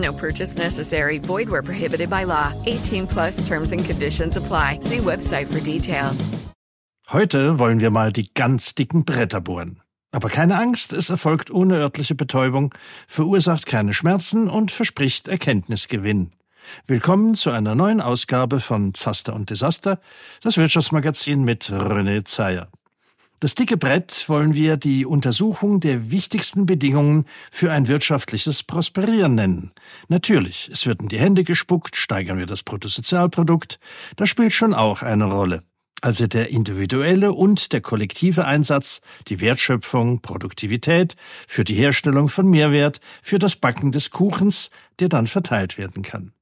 No purchase necessary. Void where prohibited by law. 18 plus terms and conditions apply. See website for details. Heute wollen wir mal die ganz dicken Bretter bohren. Aber keine Angst, es erfolgt ohne örtliche Betäubung, verursacht keine Schmerzen und verspricht Erkenntnisgewinn. Willkommen zu einer neuen Ausgabe von Zaster und Desaster, das Wirtschaftsmagazin mit René Zeyer. Das dicke Brett wollen wir die Untersuchung der wichtigsten Bedingungen für ein wirtschaftliches Prosperieren nennen. Natürlich, es wird in die Hände gespuckt, steigern wir das Bruttosozialprodukt, das spielt schon auch eine Rolle also der individuelle und der kollektive Einsatz, die Wertschöpfung, Produktivität für die Herstellung von Mehrwert, für das Backen des Kuchens, der dann verteilt werden kann.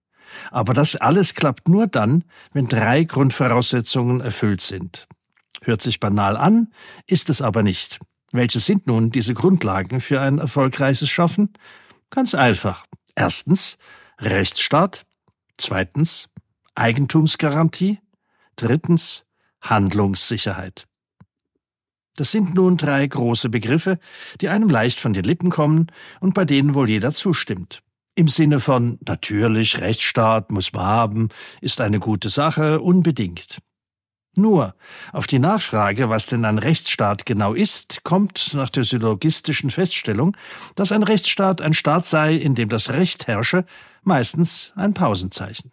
Aber das alles klappt nur dann, wenn drei Grundvoraussetzungen erfüllt sind. Hört sich banal an, ist es aber nicht. Welche sind nun diese Grundlagen für ein erfolgreiches Schaffen? Ganz einfach. Erstens Rechtsstaat, zweitens Eigentumsgarantie, drittens Handlungssicherheit. Das sind nun drei große Begriffe, die einem leicht von den Lippen kommen und bei denen wohl jeder zustimmt. Im Sinne von natürlich, Rechtsstaat muss man haben, ist eine gute Sache, unbedingt. Nur auf die Nachfrage, was denn ein Rechtsstaat genau ist, kommt nach der syllogistischen Feststellung, dass ein Rechtsstaat ein Staat sei, in dem das Recht herrsche, meistens ein Pausenzeichen.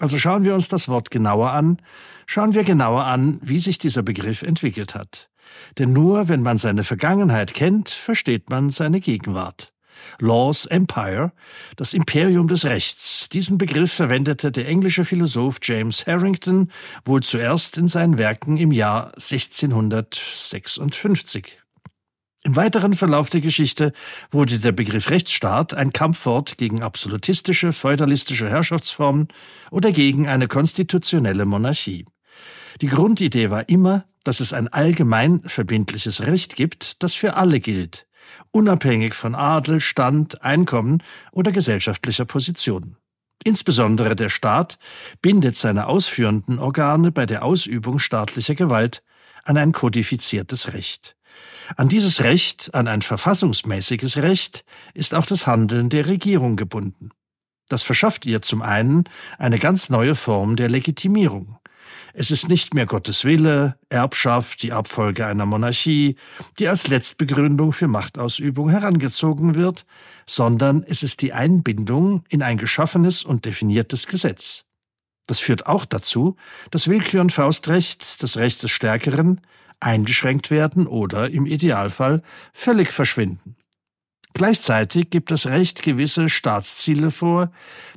Also schauen wir uns das Wort genauer an, schauen wir genauer an, wie sich dieser Begriff entwickelt hat. Denn nur wenn man seine Vergangenheit kennt, versteht man seine Gegenwart. Laws Empire, das Imperium des Rechts. Diesen Begriff verwendete der englische Philosoph James Harrington wohl zuerst in seinen Werken im Jahr 1656. Im weiteren Verlauf der Geschichte wurde der Begriff Rechtsstaat ein Kampfwort gegen absolutistische, feudalistische Herrschaftsformen oder gegen eine konstitutionelle Monarchie. Die Grundidee war immer, dass es ein allgemein verbindliches Recht gibt, das für alle gilt, unabhängig von Adel, Stand, Einkommen oder gesellschaftlicher Position. Insbesondere der Staat bindet seine ausführenden Organe bei der Ausübung staatlicher Gewalt an ein kodifiziertes Recht. An dieses Recht, an ein verfassungsmäßiges Recht, ist auch das Handeln der Regierung gebunden. Das verschafft ihr zum einen eine ganz neue Form der Legitimierung. Es ist nicht mehr Gottes Wille, Erbschaft, die Abfolge einer Monarchie, die als Letztbegründung für Machtausübung herangezogen wird, sondern es ist die Einbindung in ein geschaffenes und definiertes Gesetz. Das führt auch dazu, dass Willkür und Faustrecht, das Recht des Stärkeren, eingeschränkt werden oder im Idealfall völlig verschwinden. Gleichzeitig gibt das Recht gewisse Staatsziele vor,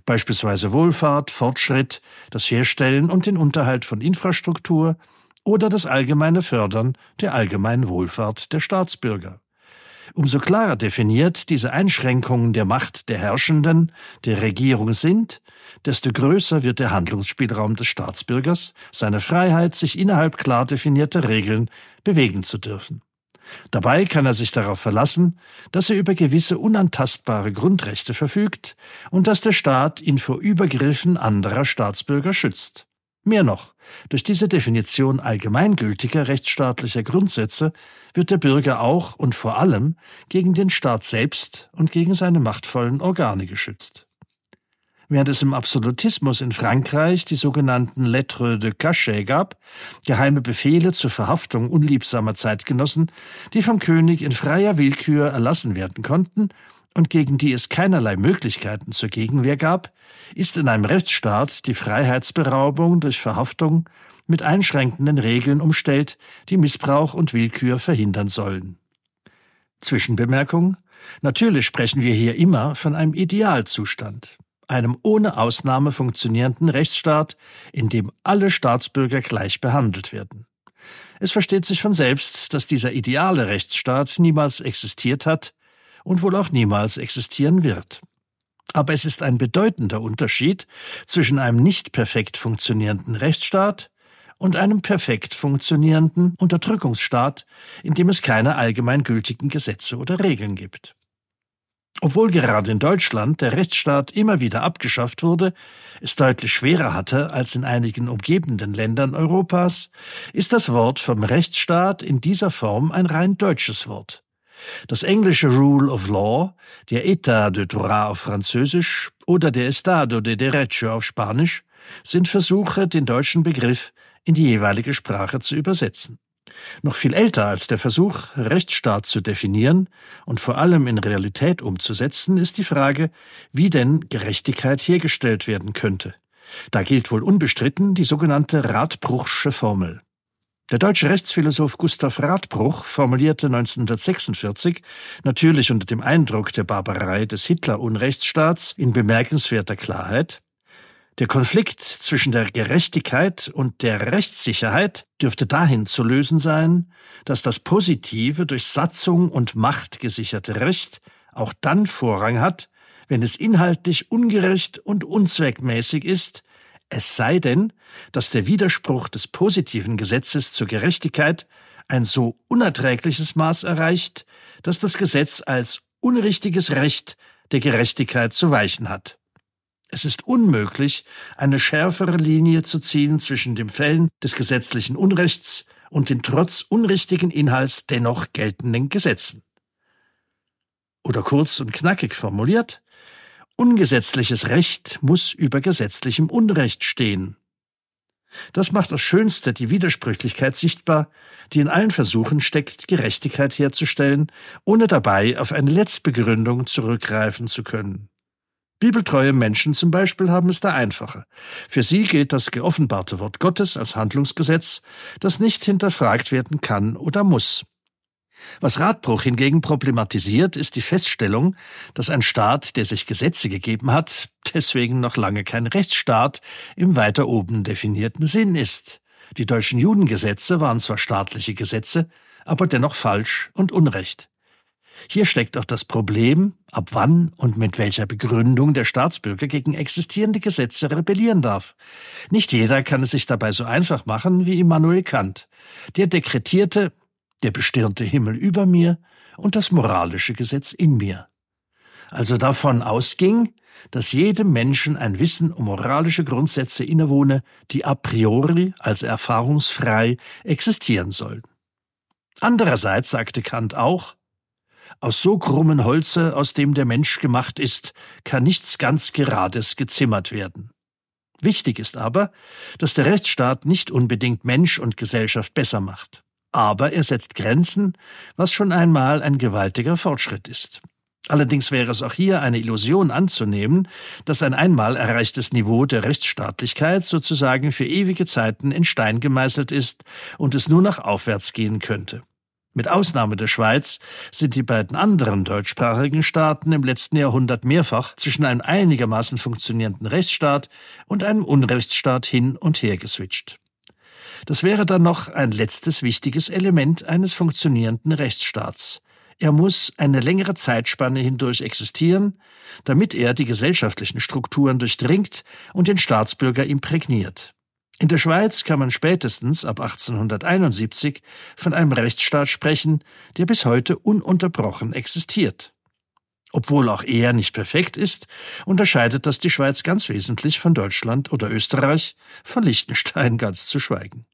beispielsweise Wohlfahrt, Fortschritt, das Herstellen und den Unterhalt von Infrastruktur oder das allgemeine Fördern der allgemeinen Wohlfahrt der Staatsbürger. Umso klarer definiert diese Einschränkungen der Macht der Herrschenden, der Regierung sind, desto größer wird der Handlungsspielraum des Staatsbürgers, seine Freiheit, sich innerhalb klar definierter Regeln bewegen zu dürfen. Dabei kann er sich darauf verlassen, dass er über gewisse unantastbare Grundrechte verfügt und dass der Staat ihn vor Übergriffen anderer Staatsbürger schützt. Mehr noch, durch diese Definition allgemeingültiger rechtsstaatlicher Grundsätze wird der Bürger auch und vor allem gegen den Staat selbst und gegen seine machtvollen Organe geschützt. Während es im Absolutismus in Frankreich die sogenannten Lettres de Cachet gab, geheime Befehle zur Verhaftung unliebsamer Zeitgenossen, die vom König in freier Willkür erlassen werden konnten, und gegen die es keinerlei Möglichkeiten zur Gegenwehr gab, ist in einem Rechtsstaat die Freiheitsberaubung durch Verhaftung mit einschränkenden Regeln umstellt, die Missbrauch und Willkür verhindern sollen. Zwischenbemerkung Natürlich sprechen wir hier immer von einem Idealzustand, einem ohne Ausnahme funktionierenden Rechtsstaat, in dem alle Staatsbürger gleich behandelt werden. Es versteht sich von selbst, dass dieser ideale Rechtsstaat niemals existiert hat und wohl auch niemals existieren wird. Aber es ist ein bedeutender Unterschied zwischen einem nicht perfekt funktionierenden Rechtsstaat und einem perfekt funktionierenden Unterdrückungsstaat, in dem es keine allgemeingültigen Gesetze oder Regeln gibt. Obwohl gerade in Deutschland der Rechtsstaat immer wieder abgeschafft wurde, es deutlich schwerer hatte als in einigen umgebenden Ländern Europas, ist das Wort vom Rechtsstaat in dieser Form ein rein deutsches Wort. Das englische Rule of Law, der État de droit auf Französisch oder der Estado de Derecho auf Spanisch sind Versuche, den deutschen Begriff in die jeweilige Sprache zu übersetzen. Noch viel älter als der Versuch, Rechtsstaat zu definieren und vor allem in Realität umzusetzen, ist die Frage, wie denn Gerechtigkeit hergestellt werden könnte. Da gilt wohl unbestritten die sogenannte Radbruchsche Formel. Der deutsche Rechtsphilosoph Gustav Radbruch formulierte 1946, natürlich unter dem Eindruck der Barbarei des Hitler-Unrechtsstaats, in bemerkenswerter Klarheit, der Konflikt zwischen der Gerechtigkeit und der Rechtssicherheit dürfte dahin zu lösen sein, dass das positive, durch Satzung und Macht gesicherte Recht auch dann Vorrang hat, wenn es inhaltlich ungerecht und unzweckmäßig ist, es sei denn, dass der Widerspruch des positiven Gesetzes zur Gerechtigkeit ein so unerträgliches Maß erreicht, dass das Gesetz als unrichtiges Recht der Gerechtigkeit zu weichen hat. Es ist unmöglich, eine schärfere Linie zu ziehen zwischen dem Fällen des gesetzlichen Unrechts und den trotz unrichtigen Inhalts dennoch geltenden Gesetzen. Oder kurz und knackig formuliert, ungesetzliches Recht muss über gesetzlichem Unrecht stehen. Das macht das Schönste die Widersprüchlichkeit sichtbar, die in allen Versuchen steckt, Gerechtigkeit herzustellen, ohne dabei auf eine Letztbegründung zurückgreifen zu können. Bibeltreue Menschen zum Beispiel haben es da einfacher. Für sie gilt das geoffenbarte Wort Gottes als Handlungsgesetz, das nicht hinterfragt werden kann oder muss. Was Radbruch hingegen problematisiert, ist die Feststellung, dass ein Staat, der sich Gesetze gegeben hat, deswegen noch lange kein Rechtsstaat im weiter oben definierten Sinn ist. Die deutschen Judengesetze waren zwar staatliche Gesetze, aber dennoch falsch und unrecht. Hier steckt auch das Problem, ab wann und mit welcher Begründung der Staatsbürger gegen existierende Gesetze rebellieren darf. Nicht jeder kann es sich dabei so einfach machen wie Immanuel Kant. Der dekretierte, der bestirnte Himmel über mir und das moralische Gesetz in mir. Also davon ausging, dass jedem Menschen ein Wissen um moralische Grundsätze innewohne, die a priori als erfahrungsfrei existieren sollen. Andererseits sagte Kant auch, aus so krummen Holze, aus dem der Mensch gemacht ist, kann nichts ganz Gerades gezimmert werden. Wichtig ist aber, dass der Rechtsstaat nicht unbedingt Mensch und Gesellschaft besser macht. Aber er setzt Grenzen, was schon einmal ein gewaltiger Fortschritt ist. Allerdings wäre es auch hier eine Illusion anzunehmen, dass ein einmal erreichtes Niveau der Rechtsstaatlichkeit sozusagen für ewige Zeiten in Stein gemeißelt ist und es nur noch aufwärts gehen könnte. Mit Ausnahme der Schweiz sind die beiden anderen deutschsprachigen Staaten im letzten Jahrhundert mehrfach zwischen einem einigermaßen funktionierenden Rechtsstaat und einem Unrechtsstaat hin und her geswitcht. Das wäre dann noch ein letztes wichtiges Element eines funktionierenden Rechtsstaats. Er muss eine längere Zeitspanne hindurch existieren, damit er die gesellschaftlichen Strukturen durchdringt und den Staatsbürger imprägniert. In der Schweiz kann man spätestens ab 1871 von einem Rechtsstaat sprechen, der bis heute ununterbrochen existiert. Obwohl auch er nicht perfekt ist, unterscheidet das die Schweiz ganz wesentlich von Deutschland oder Österreich, von Liechtenstein ganz zu schweigen.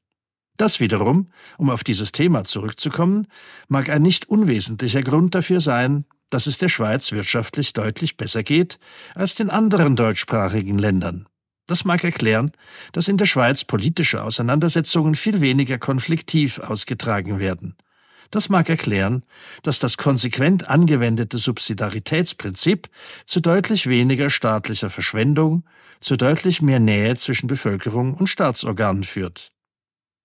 Das wiederum, um auf dieses Thema zurückzukommen, mag ein nicht unwesentlicher Grund dafür sein, dass es der Schweiz wirtschaftlich deutlich besser geht als den anderen deutschsprachigen Ländern. Das mag erklären, dass in der Schweiz politische Auseinandersetzungen viel weniger konfliktiv ausgetragen werden. Das mag erklären, dass das konsequent angewendete Subsidiaritätsprinzip zu deutlich weniger staatlicher Verschwendung, zu deutlich mehr Nähe zwischen Bevölkerung und Staatsorganen führt.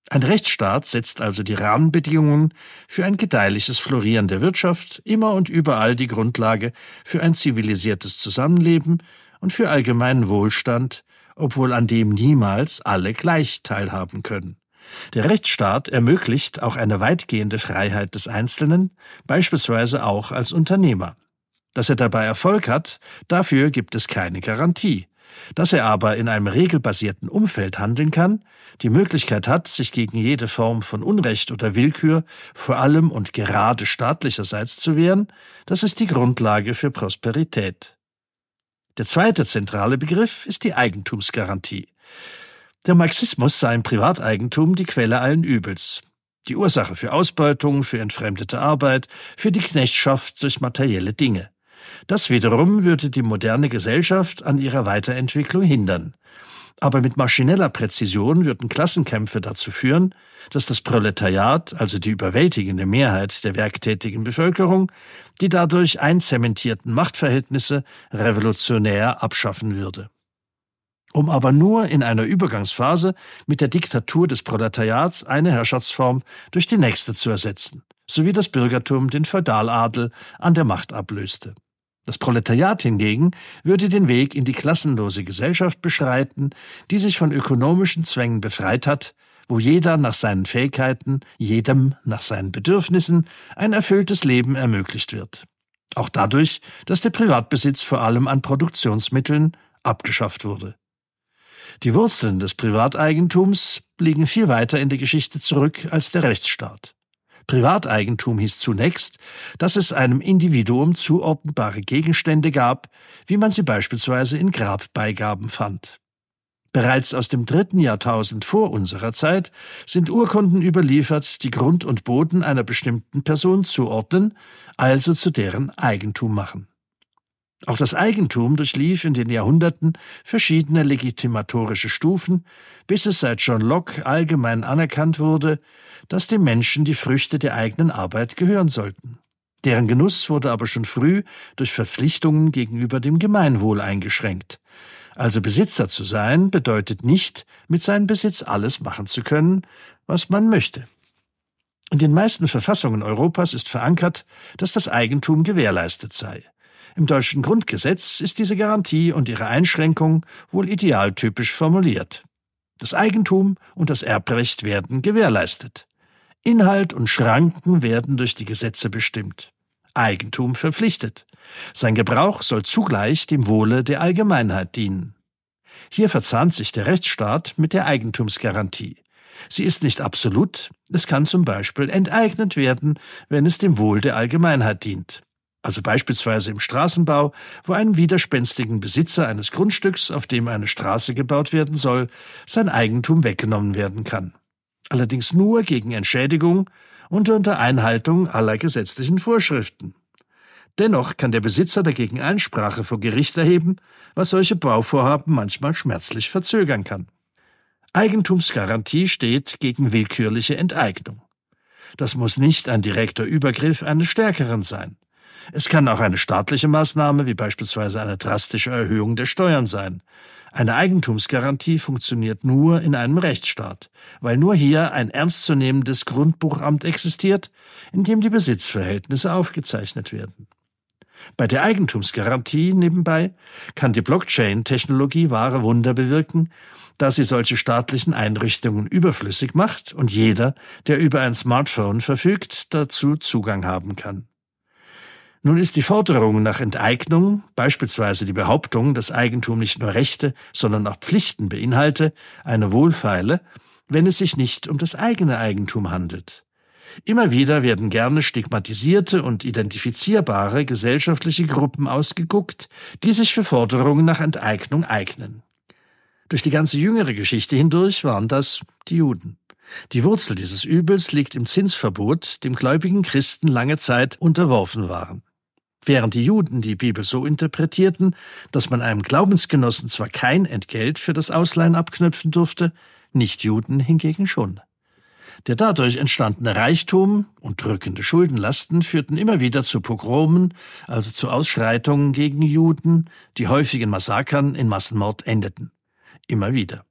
Ein Rechtsstaat setzt also die Rahmenbedingungen für ein gedeihliches Florieren der Wirtschaft, immer und überall die Grundlage für ein zivilisiertes Zusammenleben und für allgemeinen Wohlstand, obwohl an dem niemals alle gleich teilhaben können. Der Rechtsstaat ermöglicht auch eine weitgehende Freiheit des Einzelnen, beispielsweise auch als Unternehmer. Dass er dabei Erfolg hat, dafür gibt es keine Garantie. Dass er aber in einem regelbasierten Umfeld handeln kann, die Möglichkeit hat, sich gegen jede Form von Unrecht oder Willkür, vor allem und gerade staatlicherseits zu wehren, das ist die Grundlage für Prosperität. Der zweite zentrale Begriff ist die Eigentumsgarantie. Der Marxismus sei im Privateigentum die Quelle allen Übels, die Ursache für Ausbeutung, für entfremdete Arbeit, für die Knechtschaft durch materielle Dinge. Das wiederum würde die moderne Gesellschaft an ihrer Weiterentwicklung hindern. Aber mit maschineller Präzision würden Klassenkämpfe dazu führen, dass das Proletariat, also die überwältigende Mehrheit der werktätigen Bevölkerung, die dadurch einzementierten Machtverhältnisse revolutionär abschaffen würde um aber nur in einer Übergangsphase mit der Diktatur des Proletariats eine Herrschaftsform durch die nächste zu ersetzen, sowie das Bürgertum den Feudaladel an der Macht ablöste. Das Proletariat hingegen würde den Weg in die klassenlose Gesellschaft beschreiten, die sich von ökonomischen Zwängen befreit hat, wo jeder nach seinen Fähigkeiten, jedem nach seinen Bedürfnissen ein erfülltes Leben ermöglicht wird. Auch dadurch, dass der Privatbesitz vor allem an Produktionsmitteln abgeschafft wurde. Die Wurzeln des Privateigentums liegen viel weiter in der Geschichte zurück als der Rechtsstaat. Privateigentum hieß zunächst, dass es einem Individuum zuordnbare Gegenstände gab, wie man sie beispielsweise in Grabbeigaben fand. Bereits aus dem dritten Jahrtausend vor unserer Zeit sind Urkunden überliefert, die Grund und Boden einer bestimmten Person zuordnen, also zu deren Eigentum machen. Auch das Eigentum durchlief in den Jahrhunderten verschiedene legitimatorische Stufen, bis es seit John Locke allgemein anerkannt wurde, dass dem Menschen die Früchte der eigenen Arbeit gehören sollten. Deren Genuss wurde aber schon früh durch Verpflichtungen gegenüber dem Gemeinwohl eingeschränkt. Also Besitzer zu sein bedeutet nicht, mit seinem Besitz alles machen zu können, was man möchte. In den meisten Verfassungen Europas ist verankert, dass das Eigentum gewährleistet sei. Im deutschen Grundgesetz ist diese Garantie und ihre Einschränkung wohl idealtypisch formuliert. Das Eigentum und das Erbrecht werden gewährleistet. Inhalt und Schranken werden durch die Gesetze bestimmt. Eigentum verpflichtet. Sein Gebrauch soll zugleich dem Wohle der Allgemeinheit dienen. Hier verzahnt sich der Rechtsstaat mit der Eigentumsgarantie. Sie ist nicht absolut, es kann zum Beispiel enteignet werden, wenn es dem Wohl der Allgemeinheit dient also beispielsweise im Straßenbau, wo einem widerspenstigen Besitzer eines Grundstücks, auf dem eine Straße gebaut werden soll, sein Eigentum weggenommen werden kann. Allerdings nur gegen Entschädigung und unter Einhaltung aller gesetzlichen Vorschriften. Dennoch kann der Besitzer dagegen Einsprache vor Gericht erheben, was solche Bauvorhaben manchmal schmerzlich verzögern kann. Eigentumsgarantie steht gegen willkürliche Enteignung. Das muss nicht ein direkter Übergriff eines Stärkeren sein. Es kann auch eine staatliche Maßnahme, wie beispielsweise eine drastische Erhöhung der Steuern sein. Eine Eigentumsgarantie funktioniert nur in einem Rechtsstaat, weil nur hier ein ernstzunehmendes Grundbuchamt existiert, in dem die Besitzverhältnisse aufgezeichnet werden. Bei der Eigentumsgarantie nebenbei kann die Blockchain-Technologie wahre Wunder bewirken, da sie solche staatlichen Einrichtungen überflüssig macht und jeder, der über ein Smartphone verfügt, dazu Zugang haben kann. Nun ist die Forderung nach Enteignung, beispielsweise die Behauptung, dass Eigentum nicht nur Rechte, sondern auch Pflichten beinhalte, eine wohlfeile, wenn es sich nicht um das eigene Eigentum handelt. Immer wieder werden gerne stigmatisierte und identifizierbare gesellschaftliche Gruppen ausgeguckt, die sich für Forderungen nach Enteignung eignen. Durch die ganze jüngere Geschichte hindurch waren das die Juden. Die Wurzel dieses Übels liegt im Zinsverbot, dem gläubigen Christen lange Zeit unterworfen waren. Während die Juden die Bibel so interpretierten, dass man einem Glaubensgenossen zwar kein Entgelt für das Ausleihen abknüpfen durfte, Nichtjuden hingegen schon. Der dadurch entstandene Reichtum und drückende Schuldenlasten führten immer wieder zu Pogromen, also zu Ausschreitungen gegen Juden, die häufigen Massakern in Massenmord endeten. Immer wieder.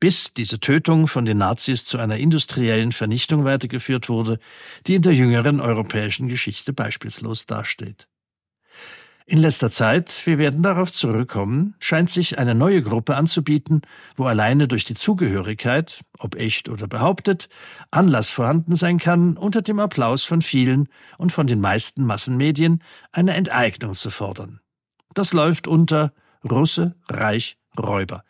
Bis diese Tötung von den Nazis zu einer industriellen Vernichtung weitergeführt wurde, die in der jüngeren europäischen Geschichte beispielslos dasteht. In letzter Zeit, wir werden darauf zurückkommen, scheint sich eine neue Gruppe anzubieten, wo alleine durch die Zugehörigkeit, ob echt oder behauptet, Anlass vorhanden sein kann, unter dem Applaus von vielen und von den meisten Massenmedien eine Enteignung zu fordern. Das läuft unter Russe, Reich, Räuber.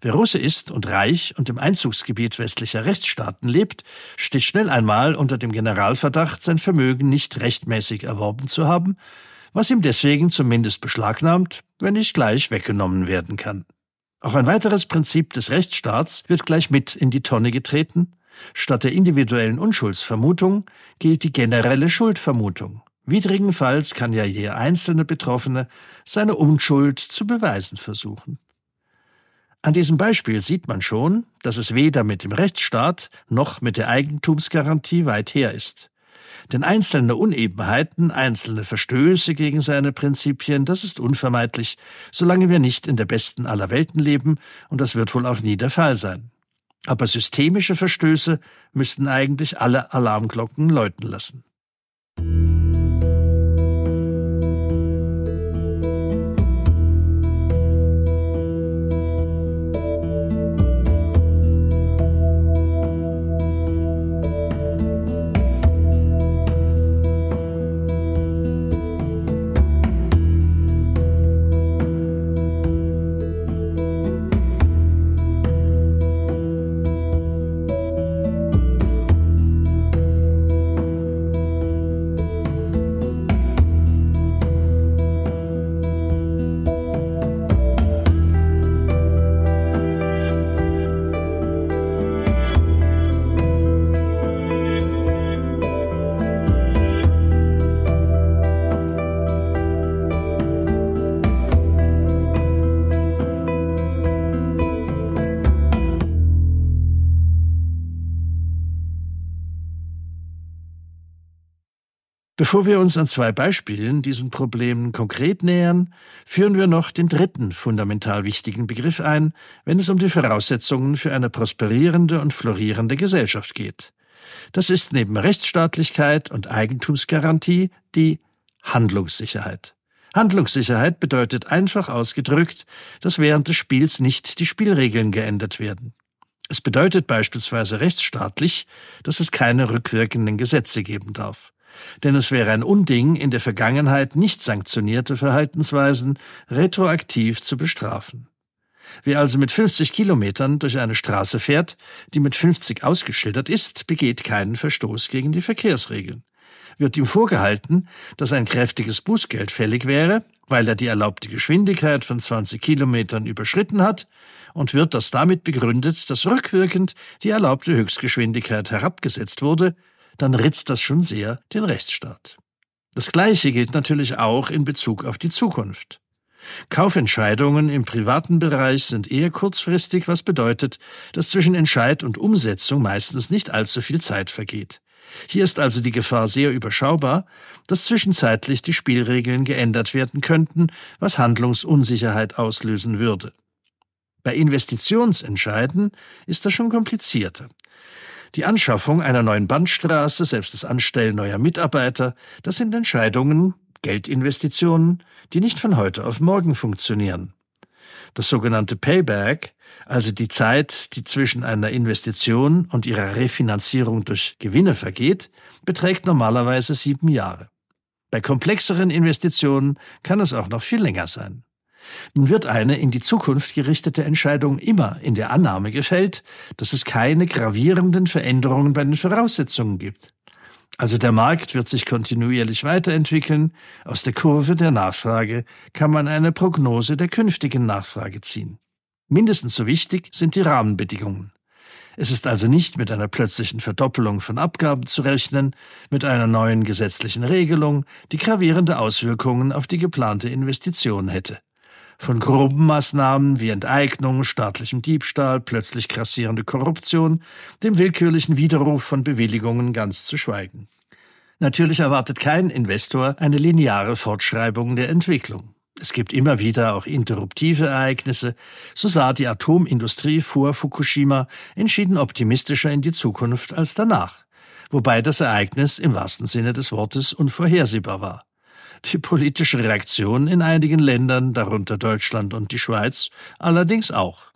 Wer Russe ist und reich und im Einzugsgebiet westlicher Rechtsstaaten lebt, steht schnell einmal unter dem Generalverdacht, sein Vermögen nicht rechtmäßig erworben zu haben was ihm deswegen zumindest beschlagnahmt, wenn nicht gleich weggenommen werden kann. Auch ein weiteres Prinzip des Rechtsstaats wird gleich mit in die Tonne getreten. Statt der individuellen Unschuldsvermutung gilt die generelle Schuldvermutung. Widrigenfalls kann ja jeder einzelne Betroffene seine Unschuld zu beweisen versuchen. An diesem Beispiel sieht man schon, dass es weder mit dem Rechtsstaat noch mit der Eigentumsgarantie weit her ist. Denn einzelne Unebenheiten, einzelne Verstöße gegen seine Prinzipien, das ist unvermeidlich, solange wir nicht in der besten aller Welten leben, und das wird wohl auch nie der Fall sein. Aber systemische Verstöße müssten eigentlich alle Alarmglocken läuten lassen. Bevor wir uns an zwei Beispielen diesen Problemen konkret nähern, führen wir noch den dritten fundamental wichtigen Begriff ein, wenn es um die Voraussetzungen für eine prosperierende und florierende Gesellschaft geht. Das ist neben Rechtsstaatlichkeit und Eigentumsgarantie die Handlungssicherheit. Handlungssicherheit bedeutet einfach ausgedrückt, dass während des Spiels nicht die Spielregeln geändert werden. Es bedeutet beispielsweise rechtsstaatlich, dass es keine rückwirkenden Gesetze geben darf denn es wäre ein Unding, in der Vergangenheit nicht sanktionierte Verhaltensweisen retroaktiv zu bestrafen. Wer also mit 50 Kilometern durch eine Straße fährt, die mit 50 ausgeschildert ist, begeht keinen Verstoß gegen die Verkehrsregeln. Wird ihm vorgehalten, dass ein kräftiges Bußgeld fällig wäre, weil er die erlaubte Geschwindigkeit von 20 Kilometern überschritten hat, und wird das damit begründet, dass rückwirkend die erlaubte Höchstgeschwindigkeit herabgesetzt wurde, dann ritzt das schon sehr den Rechtsstaat. Das Gleiche gilt natürlich auch in Bezug auf die Zukunft. Kaufentscheidungen im privaten Bereich sind eher kurzfristig, was bedeutet, dass zwischen Entscheid und Umsetzung meistens nicht allzu viel Zeit vergeht. Hier ist also die Gefahr sehr überschaubar, dass zwischenzeitlich die Spielregeln geändert werden könnten, was Handlungsunsicherheit auslösen würde. Bei Investitionsentscheiden ist das schon komplizierter. Die Anschaffung einer neuen Bandstraße, selbst das Anstellen neuer Mitarbeiter, das sind Entscheidungen, Geldinvestitionen, die nicht von heute auf morgen funktionieren. Das sogenannte Payback, also die Zeit, die zwischen einer Investition und ihrer Refinanzierung durch Gewinne vergeht, beträgt normalerweise sieben Jahre. Bei komplexeren Investitionen kann es auch noch viel länger sein. Nun wird eine in die Zukunft gerichtete Entscheidung immer in der Annahme gefällt, dass es keine gravierenden Veränderungen bei den Voraussetzungen gibt. Also der Markt wird sich kontinuierlich weiterentwickeln, aus der Kurve der Nachfrage kann man eine Prognose der künftigen Nachfrage ziehen. Mindestens so wichtig sind die Rahmenbedingungen. Es ist also nicht mit einer plötzlichen Verdoppelung von Abgaben zu rechnen, mit einer neuen gesetzlichen Regelung, die gravierende Auswirkungen auf die geplante Investition hätte. Von groben Maßnahmen wie Enteignung, staatlichem Diebstahl, plötzlich grassierende Korruption, dem willkürlichen Widerruf von Bewilligungen ganz zu schweigen. Natürlich erwartet kein Investor eine lineare Fortschreibung der Entwicklung. Es gibt immer wieder auch interruptive Ereignisse. So sah die Atomindustrie vor Fukushima entschieden optimistischer in die Zukunft als danach, wobei das Ereignis im wahrsten Sinne des Wortes unvorhersehbar war. Die politische Reaktion in einigen Ländern, darunter Deutschland und die Schweiz, allerdings auch.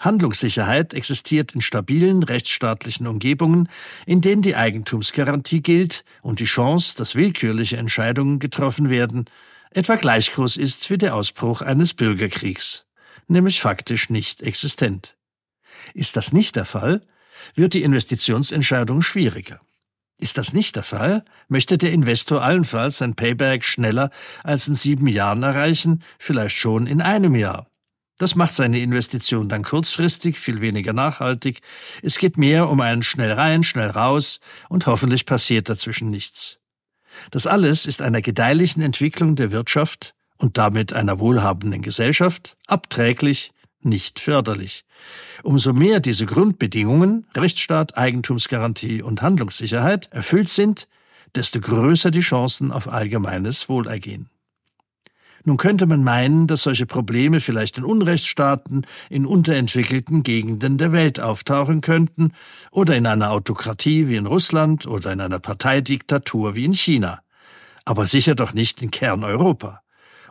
Handlungssicherheit existiert in stabilen rechtsstaatlichen Umgebungen, in denen die Eigentumsgarantie gilt und die Chance, dass willkürliche Entscheidungen getroffen werden, etwa gleich groß ist wie der Ausbruch eines Bürgerkriegs, nämlich faktisch nicht existent. Ist das nicht der Fall, wird die Investitionsentscheidung schwieriger. Ist das nicht der Fall, möchte der Investor allenfalls sein Payback schneller als in sieben Jahren erreichen, vielleicht schon in einem Jahr. Das macht seine Investition dann kurzfristig viel weniger nachhaltig. Es geht mehr um einen schnell rein, schnell raus und hoffentlich passiert dazwischen nichts. Das alles ist einer gedeihlichen Entwicklung der Wirtschaft und damit einer wohlhabenden Gesellschaft abträglich, nicht förderlich. Umso mehr diese Grundbedingungen Rechtsstaat, Eigentumsgarantie und Handlungssicherheit erfüllt sind, desto größer die Chancen auf allgemeines Wohlergehen. Nun könnte man meinen, dass solche Probleme vielleicht in Unrechtsstaaten, in unterentwickelten Gegenden der Welt auftauchen könnten oder in einer Autokratie wie in Russland oder in einer Parteidiktatur wie in China. Aber sicher doch nicht in Kerneuropa.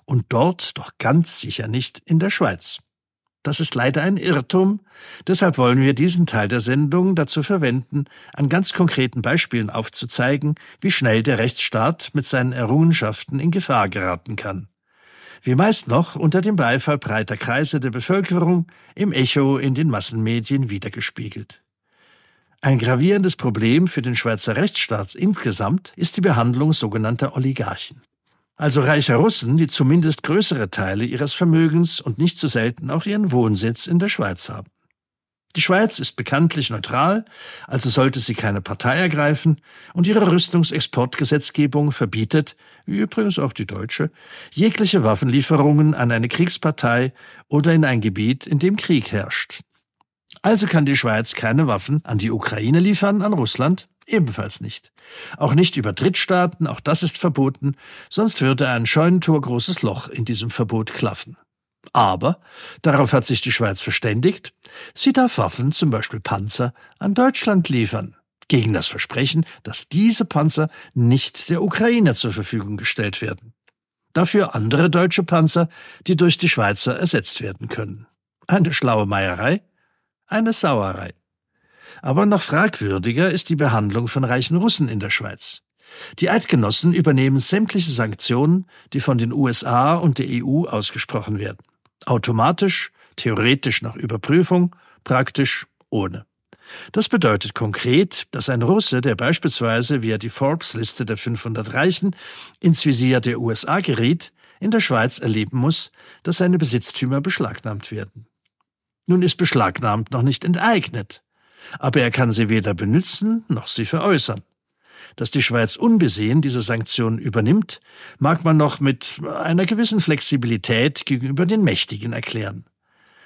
Und dort doch ganz sicher nicht in der Schweiz. Das ist leider ein Irrtum. Deshalb wollen wir diesen Teil der Sendung dazu verwenden, an ganz konkreten Beispielen aufzuzeigen, wie schnell der Rechtsstaat mit seinen Errungenschaften in Gefahr geraten kann wie meist noch unter dem Beifall breiter Kreise der Bevölkerung im Echo in den Massenmedien wiedergespiegelt. Ein gravierendes Problem für den Schweizer Rechtsstaat insgesamt ist die Behandlung sogenannter Oligarchen. Also reicher Russen, die zumindest größere Teile ihres Vermögens und nicht zu selten auch ihren Wohnsitz in der Schweiz haben. Die Schweiz ist bekanntlich neutral, also sollte sie keine Partei ergreifen, und ihre Rüstungsexportgesetzgebung verbietet, wie übrigens auch die deutsche, jegliche Waffenlieferungen an eine Kriegspartei oder in ein Gebiet, in dem Krieg herrscht. Also kann die Schweiz keine Waffen an die Ukraine liefern, an Russland ebenfalls nicht. Auch nicht über Drittstaaten, auch das ist verboten, sonst würde ein Scheunentor großes Loch in diesem Verbot klaffen. Aber, darauf hat sich die Schweiz verständigt, sie darf Waffen, zum Beispiel Panzer, an Deutschland liefern, gegen das Versprechen, dass diese Panzer nicht der Ukraine zur Verfügung gestellt werden. Dafür andere deutsche Panzer, die durch die Schweizer ersetzt werden können. Eine schlaue Meierei, eine Sauerei. Aber noch fragwürdiger ist die Behandlung von reichen Russen in der Schweiz. Die Eidgenossen übernehmen sämtliche Sanktionen, die von den USA und der EU ausgesprochen werden. Automatisch, theoretisch nach Überprüfung, praktisch ohne. Das bedeutet konkret, dass ein Russe, der beispielsweise via die Forbes-Liste der 500 Reichen ins Visier der USA geriet, in der Schweiz erleben muss, dass seine Besitztümer beschlagnahmt werden. Nun ist beschlagnahmt noch nicht enteignet, aber er kann sie weder benützen noch sie veräußern. Dass die Schweiz unbesehen diese Sanktionen übernimmt, mag man noch mit einer gewissen Flexibilität gegenüber den Mächtigen erklären.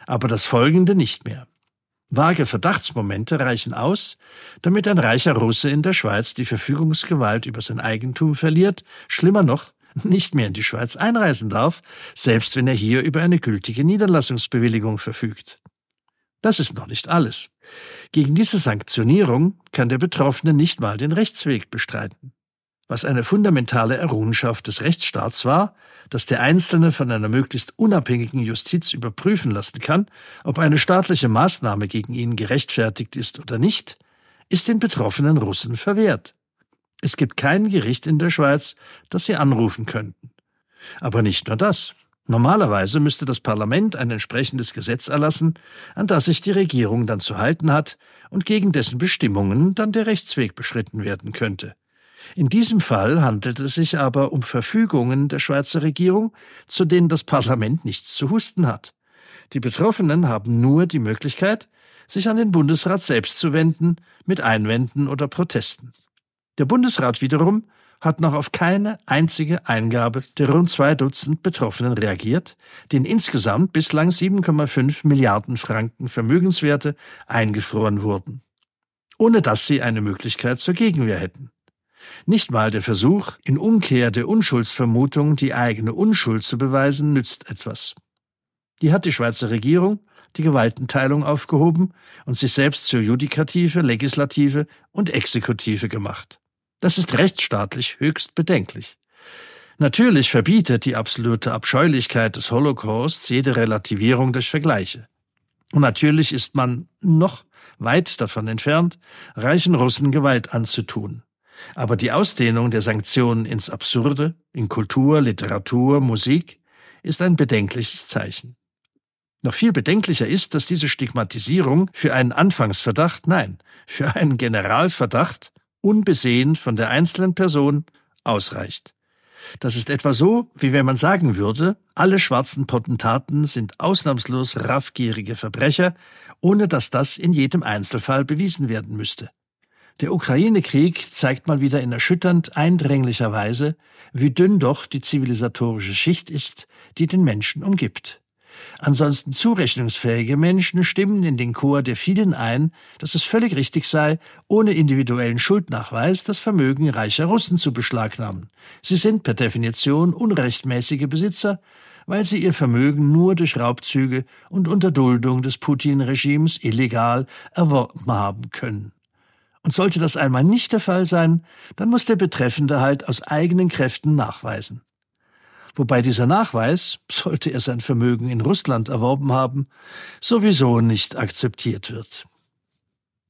Aber das Folgende nicht mehr. Vage Verdachtsmomente reichen aus, damit ein reicher Russe in der Schweiz die Verfügungsgewalt über sein Eigentum verliert, schlimmer noch, nicht mehr in die Schweiz einreisen darf, selbst wenn er hier über eine gültige Niederlassungsbewilligung verfügt. Das ist noch nicht alles. Gegen diese Sanktionierung kann der Betroffene nicht mal den Rechtsweg bestreiten. Was eine fundamentale Errungenschaft des Rechtsstaats war, dass der Einzelne von einer möglichst unabhängigen Justiz überprüfen lassen kann, ob eine staatliche Maßnahme gegen ihn gerechtfertigt ist oder nicht, ist den betroffenen Russen verwehrt. Es gibt kein Gericht in der Schweiz, das sie anrufen könnten. Aber nicht nur das. Normalerweise müsste das Parlament ein entsprechendes Gesetz erlassen, an das sich die Regierung dann zu halten hat und gegen dessen Bestimmungen dann der Rechtsweg beschritten werden könnte. In diesem Fall handelt es sich aber um Verfügungen der Schweizer Regierung, zu denen das Parlament nichts zu husten hat. Die Betroffenen haben nur die Möglichkeit, sich an den Bundesrat selbst zu wenden mit Einwänden oder Protesten. Der Bundesrat wiederum hat noch auf keine einzige Eingabe der rund zwei Dutzend Betroffenen reagiert, denen insgesamt bislang 7,5 Milliarden Franken Vermögenswerte eingefroren wurden, ohne dass sie eine Möglichkeit zur Gegenwehr hätten. Nicht mal der Versuch, in Umkehr der Unschuldsvermutung die eigene Unschuld zu beweisen, nützt etwas. Die hat die Schweizer Regierung die Gewaltenteilung aufgehoben und sich selbst zur Judikative, Legislative und Exekutive gemacht. Das ist rechtsstaatlich höchst bedenklich. Natürlich verbietet die absolute Abscheulichkeit des Holocausts jede Relativierung durch Vergleiche. Und natürlich ist man noch weit davon entfernt, reichen Russen Gewalt anzutun. Aber die Ausdehnung der Sanktionen ins Absurde, in Kultur, Literatur, Musik, ist ein bedenkliches Zeichen. Noch viel bedenklicher ist, dass diese Stigmatisierung für einen Anfangsverdacht, nein, für einen Generalverdacht unbesehen von der einzelnen Person ausreicht. Das ist etwa so, wie wenn man sagen würde, alle schwarzen Potentaten sind ausnahmslos raffgierige Verbrecher, ohne dass das in jedem Einzelfall bewiesen werden müsste. Der Ukraine-Krieg zeigt mal wieder in erschütternd eindringlicher Weise, wie dünn doch die zivilisatorische Schicht ist, die den Menschen umgibt. Ansonsten zurechnungsfähige Menschen stimmen in den Chor der vielen ein, dass es völlig richtig sei, ohne individuellen Schuldnachweis das Vermögen reicher Russen zu beschlagnahmen. Sie sind per Definition unrechtmäßige Besitzer, weil sie ihr Vermögen nur durch Raubzüge und Unterduldung des Putin-Regimes illegal erworben haben können. Und sollte das einmal nicht der Fall sein, dann muss der Betreffende halt aus eigenen Kräften nachweisen wobei dieser Nachweis, sollte er sein Vermögen in Russland erworben haben, sowieso nicht akzeptiert wird.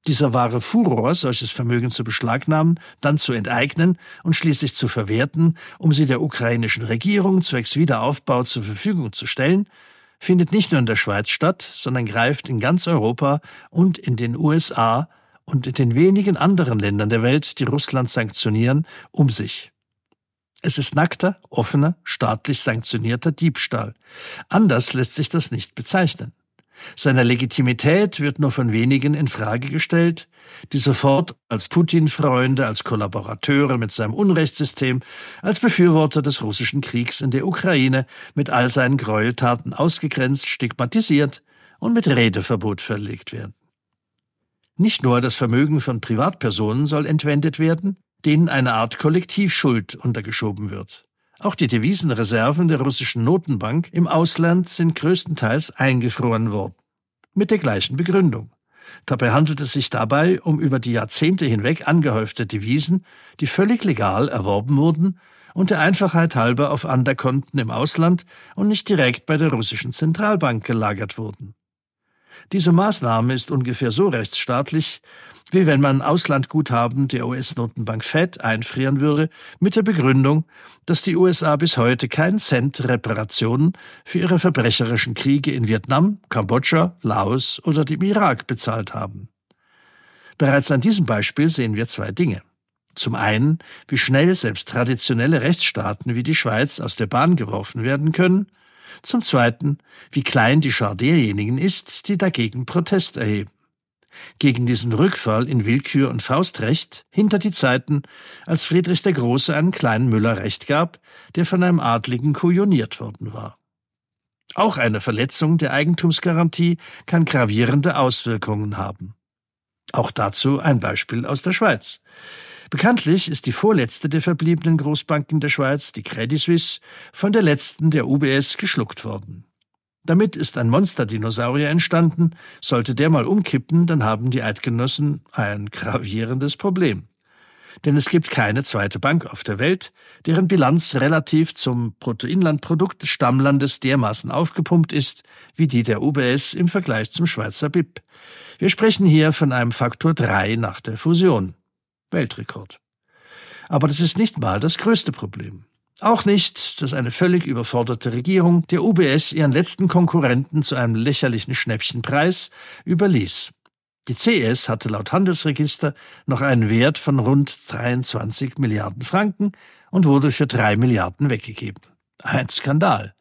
Dieser wahre Furor, solches Vermögen zu beschlagnahmen, dann zu enteignen und schließlich zu verwerten, um sie der ukrainischen Regierung zwecks Wiederaufbau zur Verfügung zu stellen, findet nicht nur in der Schweiz statt, sondern greift in ganz Europa und in den USA und in den wenigen anderen Ländern der Welt, die Russland sanktionieren, um sich. Es ist nackter, offener, staatlich sanktionierter Diebstahl. Anders lässt sich das nicht bezeichnen. Seine Legitimität wird nur von wenigen in Frage gestellt, die sofort als Putin-Freunde, als Kollaborateure mit seinem Unrechtssystem, als Befürworter des russischen Kriegs in der Ukraine mit all seinen Gräueltaten ausgegrenzt, stigmatisiert und mit Redeverbot verlegt werden. Nicht nur das Vermögen von Privatpersonen soll entwendet werden, denen eine Art Kollektivschuld untergeschoben wird. Auch die Devisenreserven der russischen Notenbank im Ausland sind größtenteils eingefroren worden. Mit der gleichen Begründung. Dabei handelt es sich dabei um über die Jahrzehnte hinweg angehäufte Devisen, die völlig legal erworben wurden und der Einfachheit halber auf Anderkonten im Ausland und nicht direkt bei der russischen Zentralbank gelagert wurden. Diese Maßnahme ist ungefähr so rechtsstaatlich, wie wenn man Auslandguthaben der US-Notenbank Fed einfrieren würde, mit der Begründung, dass die USA bis heute keinen Cent Reparationen für ihre verbrecherischen Kriege in Vietnam, Kambodscha, Laos oder dem Irak bezahlt haben. Bereits an diesem Beispiel sehen wir zwei Dinge. Zum einen, wie schnell selbst traditionelle Rechtsstaaten wie die Schweiz aus der Bahn geworfen werden können, zum zweiten, wie klein die Schar derjenigen ist, die dagegen Protest erheben gegen diesen Rückfall in Willkür und Faustrecht hinter die Zeiten, als Friedrich der Große einen kleinen Müller Recht gab, der von einem Adligen kujoniert worden war. Auch eine Verletzung der Eigentumsgarantie kann gravierende Auswirkungen haben. Auch dazu ein Beispiel aus der Schweiz. Bekanntlich ist die vorletzte der verbliebenen Großbanken der Schweiz, die Credit Suisse, von der letzten der UBS geschluckt worden. Damit ist ein Monsterdinosaurier entstanden. Sollte der mal umkippen, dann haben die Eidgenossen ein gravierendes Problem. Denn es gibt keine zweite Bank auf der Welt, deren Bilanz relativ zum Bruttoinlandprodukt des Stammlandes dermaßen aufgepumpt ist, wie die der UBS im Vergleich zum Schweizer BIP. Wir sprechen hier von einem Faktor 3 nach der Fusion. Weltrekord. Aber das ist nicht mal das größte Problem. Auch nicht, dass eine völlig überforderte Regierung der UBS ihren letzten Konkurrenten zu einem lächerlichen Schnäppchenpreis überließ. Die CS hatte laut Handelsregister noch einen Wert von rund 23 Milliarden Franken und wurde für drei Milliarden weggegeben. Ein Skandal.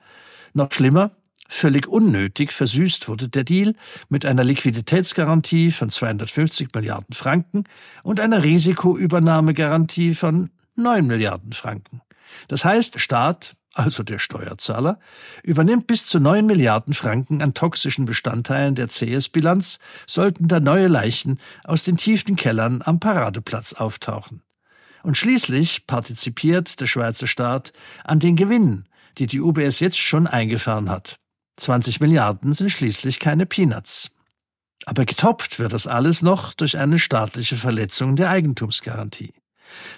Noch schlimmer, völlig unnötig versüßt wurde der Deal mit einer Liquiditätsgarantie von 250 Milliarden Franken und einer Risikoübernahmegarantie von 9 Milliarden Franken. Das heißt, Staat, also der Steuerzahler, übernimmt bis zu 9 Milliarden Franken an toxischen Bestandteilen der CS-Bilanz, sollten da neue Leichen aus den tiefen Kellern am Paradeplatz auftauchen. Und schließlich partizipiert der Schweizer Staat an den Gewinnen, die die UBS jetzt schon eingefahren hat. 20 Milliarden sind schließlich keine Peanuts. Aber getopft wird das alles noch durch eine staatliche Verletzung der Eigentumsgarantie.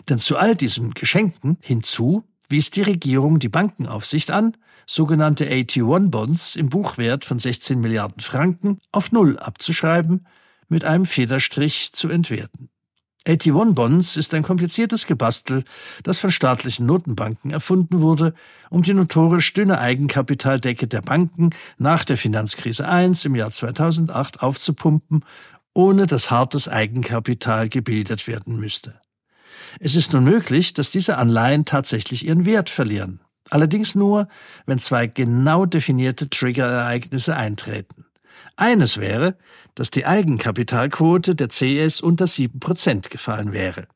Denn zu all diesen Geschenken hinzu wies die Regierung die Bankenaufsicht an, sogenannte AT1-Bonds im Buchwert von 16 Milliarden Franken auf Null abzuschreiben, mit einem Federstrich zu entwerten. AT1-Bonds ist ein kompliziertes Gebastel, das von staatlichen Notenbanken erfunden wurde, um die notorisch dünne Eigenkapitaldecke der Banken nach der Finanzkrise I im Jahr 2008 aufzupumpen, ohne dass hartes Eigenkapital gebildet werden müsste. Es ist nun möglich, dass diese Anleihen tatsächlich ihren Wert verlieren. Allerdings nur, wenn zwei genau definierte Triggerereignisse eintreten. Eines wäre, dass die Eigenkapitalquote der CS unter sieben Prozent gefallen wäre.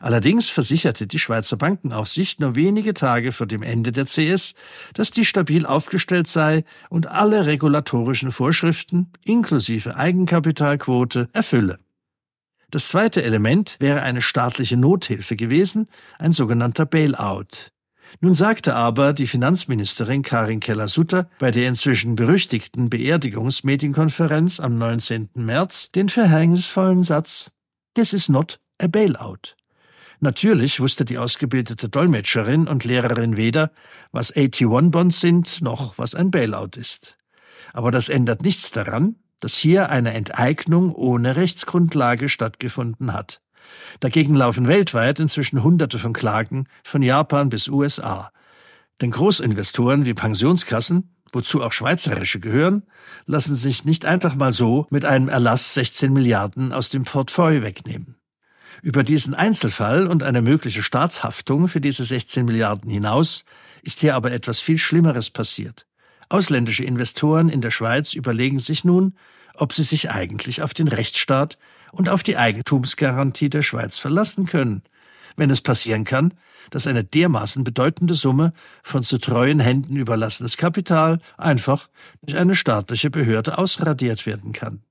Allerdings versicherte die Schweizer Bankenaufsicht nur wenige Tage vor dem Ende der CS, dass die stabil aufgestellt sei und alle regulatorischen Vorschriften inklusive Eigenkapitalquote erfülle. Das zweite Element wäre eine staatliche Nothilfe gewesen, ein sogenannter Bailout. Nun sagte aber die Finanzministerin Karin Keller-Sutter bei der inzwischen berüchtigten Beerdigungsmedienkonferenz am 19. März den verhängnisvollen Satz This is not a bailout. Natürlich wusste die ausgebildete Dolmetscherin und Lehrerin weder, was AT1-Bonds sind, noch was ein Bailout ist. Aber das ändert nichts daran, dass hier eine Enteignung ohne Rechtsgrundlage stattgefunden hat. Dagegen laufen weltweit inzwischen Hunderte von Klagen von Japan bis USA. Denn Großinvestoren wie Pensionskassen, wozu auch schweizerische gehören, lassen sich nicht einfach mal so mit einem Erlass 16 Milliarden aus dem Portfolio wegnehmen. Über diesen Einzelfall und eine mögliche Staatshaftung für diese 16 Milliarden hinaus ist hier aber etwas viel Schlimmeres passiert. Ausländische Investoren in der Schweiz überlegen sich nun, ob sie sich eigentlich auf den Rechtsstaat und auf die Eigentumsgarantie der Schweiz verlassen können, wenn es passieren kann, dass eine dermaßen bedeutende Summe von zu treuen Händen überlassenes Kapital einfach durch eine staatliche Behörde ausradiert werden kann.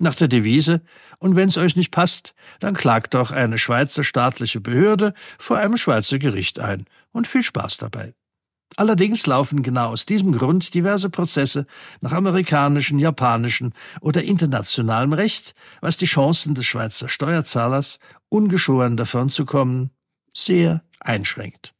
Nach der Devise, und wenn's euch nicht passt, dann klagt doch eine Schweizer staatliche Behörde vor einem Schweizer Gericht ein und viel Spaß dabei. Allerdings laufen genau aus diesem Grund diverse Prozesse nach amerikanischem, japanischem oder internationalem Recht, was die Chancen des Schweizer Steuerzahlers, ungeschoren davonzukommen, sehr einschränkt.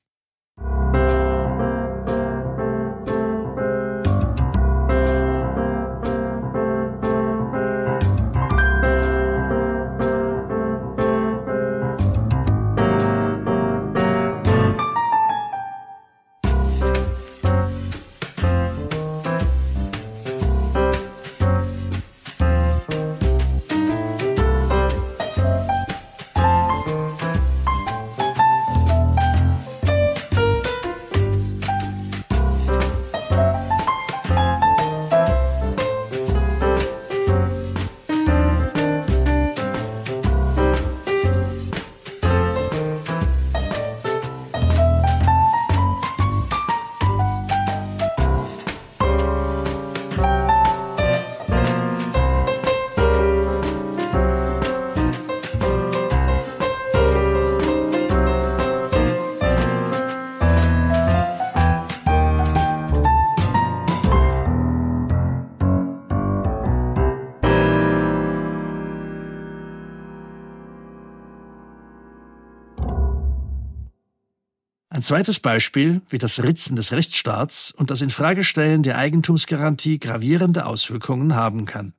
Zweites Beispiel, wie das Ritzen des Rechtsstaats und das Infragestellen der Eigentumsgarantie gravierende Auswirkungen haben kann.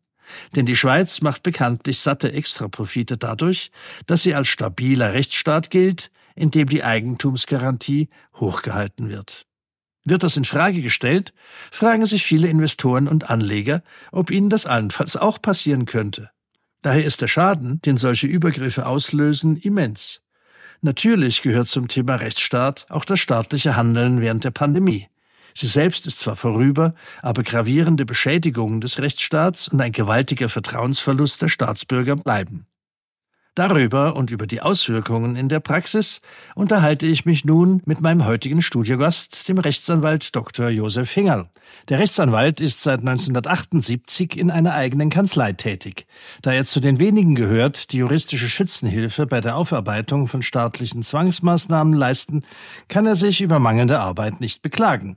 Denn die Schweiz macht bekanntlich satte Extraprofite dadurch, dass sie als stabiler Rechtsstaat gilt, in dem die Eigentumsgarantie hochgehalten wird. Wird das in Frage gestellt, fragen sich viele Investoren und Anleger, ob ihnen das allenfalls auch passieren könnte. Daher ist der Schaden, den solche Übergriffe auslösen, immens. Natürlich gehört zum Thema Rechtsstaat auch das staatliche Handeln während der Pandemie. Sie selbst ist zwar vorüber, aber gravierende Beschädigungen des Rechtsstaats und ein gewaltiger Vertrauensverlust der Staatsbürger bleiben. Darüber und über die Auswirkungen in der Praxis unterhalte ich mich nun mit meinem heutigen Studiogast, dem Rechtsanwalt Dr. Josef Hingerl. Der Rechtsanwalt ist seit 1978 in einer eigenen Kanzlei tätig. Da er zu den wenigen gehört, die juristische Schützenhilfe bei der Aufarbeitung von staatlichen Zwangsmaßnahmen leisten, kann er sich über mangelnde Arbeit nicht beklagen.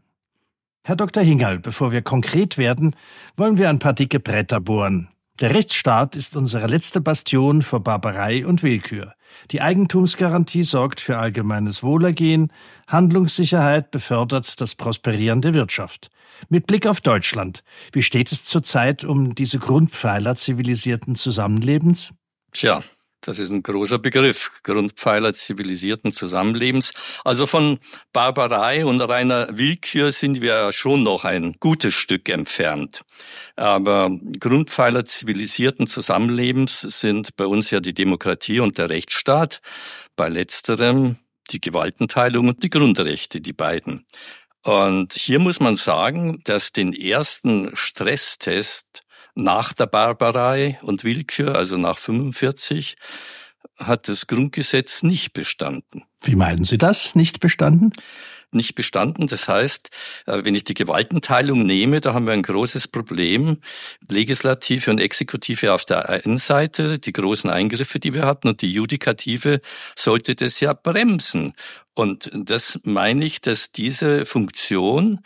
Herr Dr. Hingerl, bevor wir konkret werden, wollen wir ein paar dicke Bretter bohren. Der Rechtsstaat ist unsere letzte Bastion vor Barbarei und Willkür. Die Eigentumsgarantie sorgt für allgemeines Wohlergehen, Handlungssicherheit befördert das Prosperieren der Wirtschaft. Mit Blick auf Deutschland, wie steht es zurzeit um diese Grundpfeiler zivilisierten Zusammenlebens? Tja, das ist ein großer Begriff, Grundpfeiler zivilisierten Zusammenlebens. Also von Barbarei und reiner Willkür sind wir schon noch ein gutes Stück entfernt. Aber Grundpfeiler zivilisierten Zusammenlebens sind bei uns ja die Demokratie und der Rechtsstaat. Bei letzterem die Gewaltenteilung und die Grundrechte, die beiden. Und hier muss man sagen, dass den ersten Stresstest nach der Barbarei und Willkür, also nach 45, hat das Grundgesetz nicht bestanden. Wie meinen Sie das, nicht bestanden? Nicht bestanden. Das heißt, äh, wenn ich die Gewaltenteilung nehme, da haben wir ein großes Problem. Legislative und Exekutive auf der einen Seite, die großen Eingriffe, die wir hatten, und die Judikative sollte das ja bremsen. Und das meine ich, dass diese Funktion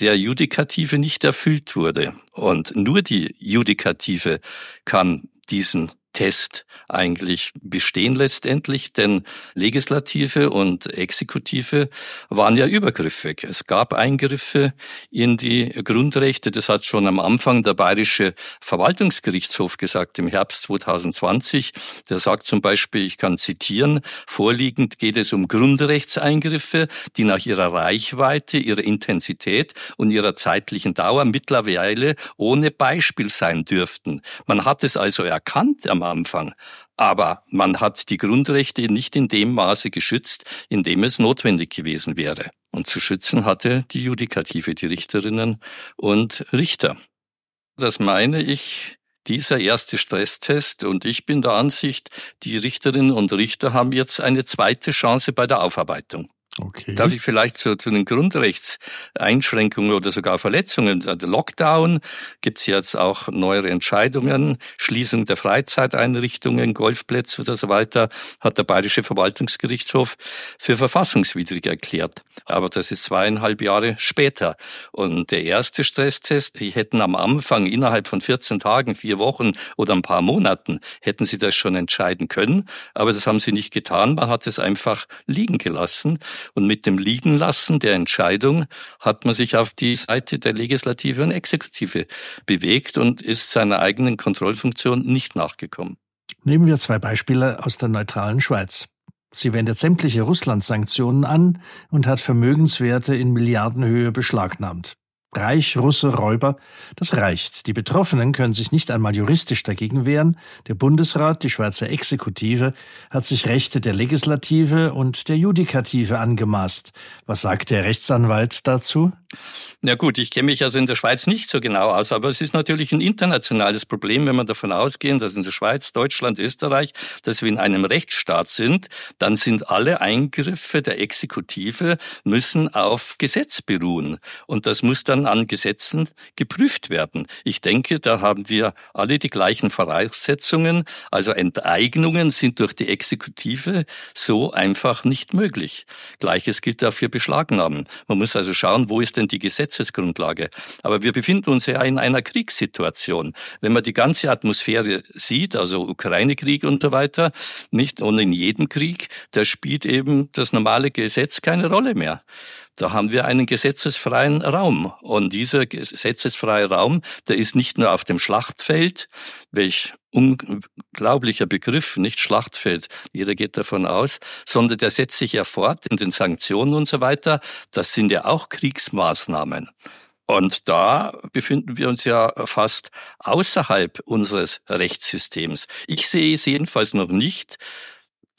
der Judikative nicht erfüllt wurde. Und nur die Judikative kann diesen Test eigentlich bestehen letztendlich, denn Legislative und Exekutive waren ja übergriffig. Es gab Eingriffe in die Grundrechte, das hat schon am Anfang der Bayerische Verwaltungsgerichtshof gesagt im Herbst 2020. Der sagt zum Beispiel, ich kann zitieren, vorliegend geht es um Grundrechtseingriffe, die nach ihrer Reichweite, ihrer Intensität und ihrer zeitlichen Dauer mittlerweile ohne Beispiel sein dürften. Man hat es also erkannt am Anfang. Aber man hat die Grundrechte nicht in dem Maße geschützt, in dem es notwendig gewesen wäre. Und zu schützen hatte die Judikative, die Richterinnen und Richter. Das meine ich, dieser erste Stresstest. Und ich bin der Ansicht, die Richterinnen und Richter haben jetzt eine zweite Chance bei der Aufarbeitung. Okay. Darf ich vielleicht zu, zu den Grundrechtseinschränkungen oder sogar Verletzungen? Der Lockdown gibt es jetzt auch neuere Entscheidungen, Schließung der Freizeiteinrichtungen, Golfplätze oder so weiter, hat der Bayerische Verwaltungsgerichtshof für verfassungswidrig erklärt. Aber das ist zweieinhalb Jahre später. Und der erste Stresstest, die hätten am Anfang innerhalb von 14 Tagen, vier Wochen oder ein paar Monaten, hätten sie das schon entscheiden können. Aber das haben sie nicht getan. Man hat es einfach liegen gelassen. Und mit dem Liegenlassen der Entscheidung hat man sich auf die Seite der Legislative und Exekutive bewegt und ist seiner eigenen Kontrollfunktion nicht nachgekommen. Nehmen wir zwei Beispiele aus der neutralen Schweiz. Sie wendet sämtliche Russland-Sanktionen an und hat Vermögenswerte in Milliardenhöhe beschlagnahmt. Reich, Russe, Räuber, das reicht. Die Betroffenen können sich nicht einmal juristisch dagegen wehren. Der Bundesrat, die Schweizer Exekutive, hat sich Rechte der Legislative und der Judikative angemaßt. Was sagt der Rechtsanwalt dazu? Na gut, ich kenne mich also in der Schweiz nicht so genau aus, aber es ist natürlich ein internationales Problem, wenn man davon ausgehen, dass in der Schweiz, Deutschland, Österreich, dass wir in einem Rechtsstaat sind, dann sind alle Eingriffe der Exekutive müssen auf Gesetz beruhen. Und das muss dann an Gesetzen geprüft werden. Ich denke, da haben wir alle die gleichen Voraussetzungen. Also Enteignungen sind durch die Exekutive so einfach nicht möglich. Gleiches gilt auch für Beschlagnahmen. Man muss also schauen, wo ist denn die Gesetzesgrundlage? Aber wir befinden uns ja in einer Kriegssituation. Wenn man die ganze Atmosphäre sieht, also Ukraine-Krieg und so weiter, nicht, und in jedem Krieg, da spielt eben das normale Gesetz keine Rolle mehr. Da haben wir einen gesetzesfreien Raum. Und dieser gesetzesfreie Raum, der ist nicht nur auf dem Schlachtfeld, welch unglaublicher Begriff, nicht Schlachtfeld, jeder geht davon aus, sondern der setzt sich ja fort in den Sanktionen und so weiter. Das sind ja auch Kriegsmaßnahmen. Und da befinden wir uns ja fast außerhalb unseres Rechtssystems. Ich sehe es jedenfalls noch nicht,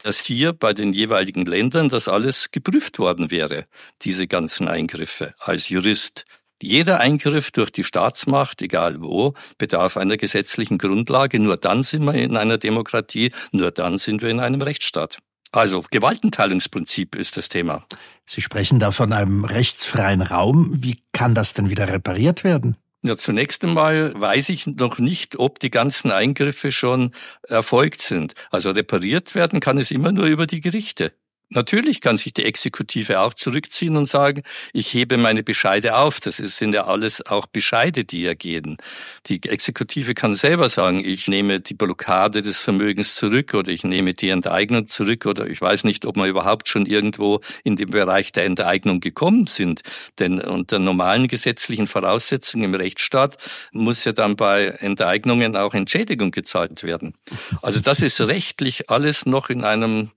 dass hier bei den jeweiligen Ländern das alles geprüft worden wäre, diese ganzen Eingriffe als Jurist. Jeder Eingriff durch die Staatsmacht, egal wo, bedarf einer gesetzlichen Grundlage. Nur dann sind wir in einer Demokratie, nur dann sind wir in einem Rechtsstaat. Also Gewaltenteilungsprinzip ist das Thema. Sie sprechen da von einem rechtsfreien Raum. Wie kann das denn wieder repariert werden? Ja, zunächst einmal weiß ich noch nicht, ob die ganzen Eingriffe schon erfolgt sind. Also repariert werden kann es immer nur über die Gerichte. Natürlich kann sich die Exekutive auch zurückziehen und sagen, ich hebe meine Bescheide auf. Das sind ja alles auch Bescheide, die ergehen. Die Exekutive kann selber sagen, ich nehme die Blockade des Vermögens zurück oder ich nehme die Enteignung zurück oder ich weiß nicht, ob wir überhaupt schon irgendwo in den Bereich der Enteignung gekommen sind. Denn unter normalen gesetzlichen Voraussetzungen im Rechtsstaat muss ja dann bei Enteignungen auch Entschädigung gezahlt werden. Also das ist rechtlich alles noch in einem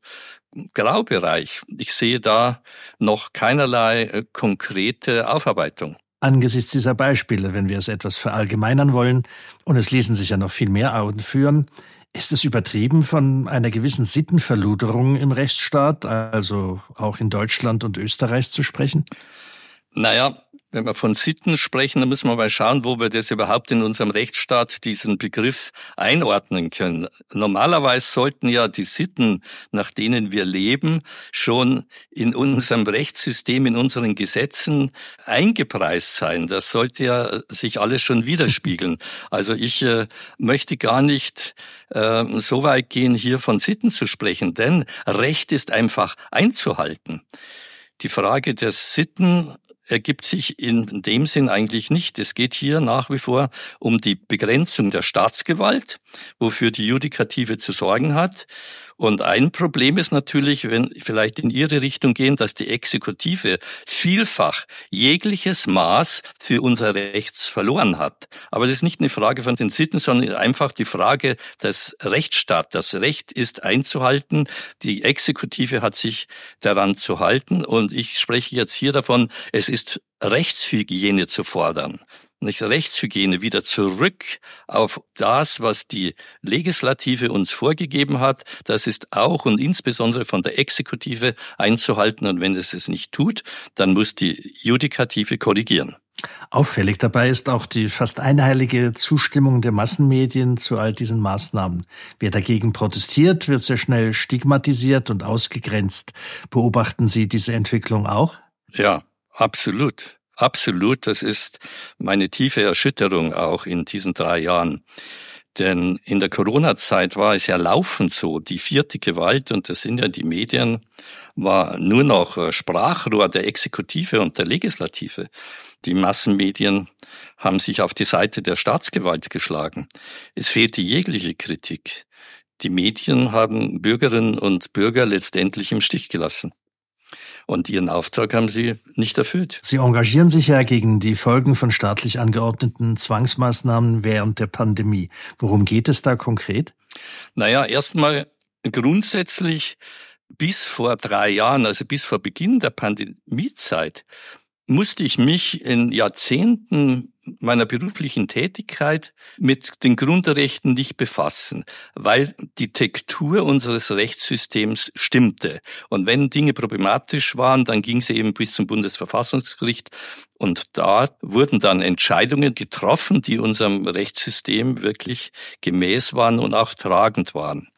Graubereich. Ich sehe da noch keinerlei äh, konkrete Aufarbeitung. Angesichts dieser Beispiele, wenn wir es etwas verallgemeinern wollen, und es ließen sich ja noch viel mehr Augen führen, ist es übertrieben, von einer gewissen Sittenverluderung im Rechtsstaat, also auch in Deutschland und Österreich zu sprechen? Naja, wenn wir von Sitten sprechen, dann müssen wir mal schauen, wo wir das überhaupt in unserem Rechtsstaat diesen Begriff einordnen können. Normalerweise sollten ja die Sitten, nach denen wir leben, schon in unserem Rechtssystem, in unseren Gesetzen eingepreist sein. Das sollte ja sich alles schon widerspiegeln. Also ich äh, möchte gar nicht äh, so weit gehen, hier von Sitten zu sprechen, denn Recht ist einfach einzuhalten. Die Frage der Sitten ergibt sich in dem Sinn eigentlich nicht. Es geht hier nach wie vor um die Begrenzung der Staatsgewalt, wofür die Judikative zu sorgen hat. Und ein Problem ist natürlich, wenn vielleicht in Ihre Richtung gehen, dass die Exekutive vielfach jegliches Maß für unser Rechts verloren hat. Aber das ist nicht eine Frage von den Sitten, sondern einfach die Frage des Rechtsstaats. Das Recht ist einzuhalten. Die Exekutive hat sich daran zu halten. Und ich spreche jetzt hier davon, es ist Rechtshygiene zu fordern nicht Rechtshygiene wieder zurück auf das, was die Legislative uns vorgegeben hat. Das ist auch und insbesondere von der Exekutive einzuhalten. Und wenn es es nicht tut, dann muss die Judikative korrigieren. Auffällig dabei ist auch die fast einheilige Zustimmung der Massenmedien zu all diesen Maßnahmen. Wer dagegen protestiert, wird sehr schnell stigmatisiert und ausgegrenzt. Beobachten Sie diese Entwicklung auch? Ja, absolut. Absolut, das ist meine tiefe Erschütterung auch in diesen drei Jahren. Denn in der Corona-Zeit war es ja laufend so, die vierte Gewalt, und das sind ja die Medien, war nur noch äh, Sprachrohr der Exekutive und der Legislative. Die Massenmedien haben sich auf die Seite der Staatsgewalt geschlagen. Es fehlte jegliche Kritik. Die Medien haben Bürgerinnen und Bürger letztendlich im Stich gelassen. Und ihren Auftrag haben sie nicht erfüllt. Sie engagieren sich ja gegen die Folgen von staatlich angeordneten Zwangsmaßnahmen während der Pandemie. Worum geht es da konkret? Naja, erstmal grundsätzlich bis vor drei Jahren, also bis vor Beginn der Pandemiezeit, musste ich mich in Jahrzehnten meiner beruflichen Tätigkeit mit den Grundrechten nicht befassen, weil die Tektur unseres Rechtssystems stimmte. Und wenn Dinge problematisch waren, dann ging sie eben bis zum Bundesverfassungsgericht und da wurden dann Entscheidungen getroffen, die unserem Rechtssystem wirklich gemäß waren und auch tragend waren.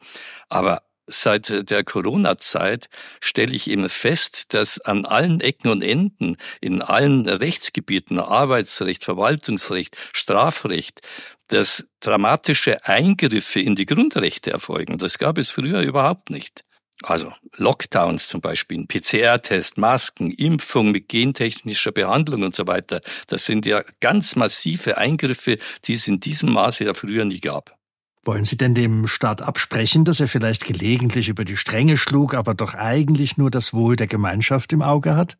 Aber seit der Corona-Zeit stelle ich eben fest, dass an allen Ecken und Enden, in allen Rechtsgebieten, Arbeitsrecht, Verwaltungsrecht, Strafrecht, dass dramatische Eingriffe in die Grundrechte erfolgen. Das gab es früher überhaupt nicht. Also Lockdowns zum Beispiel, PCR-Test, Masken, Impfung mit gentechnischer Behandlung und so weiter. Das sind ja ganz massive Eingriffe, die es in diesem Maße ja früher nie gab. Wollen Sie denn dem Staat absprechen, dass er vielleicht gelegentlich über die Stränge schlug, aber doch eigentlich nur das Wohl der Gemeinschaft im Auge hat?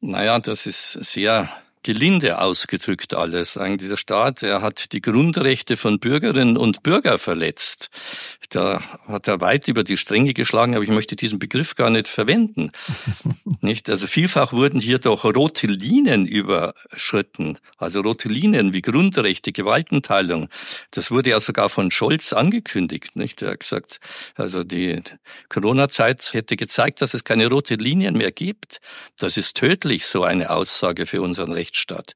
Naja, das ist sehr gelinde ausgedrückt alles. Eigentlich der Staat, er hat die Grundrechte von Bürgerinnen und Bürgern verletzt. Da hat er weit über die Stränge geschlagen, aber ich möchte diesen Begriff gar nicht verwenden. nicht? Also vielfach wurden hier doch rote Linien überschritten, also rote Linien wie Grundrechte, Gewaltenteilung. Das wurde ja sogar von Scholz angekündigt. Nicht? Er hat gesagt, also die Corona-Zeit hätte gezeigt, dass es keine rote Linien mehr gibt. Das ist tödlich, so eine Aussage für unseren Rechtsstaat.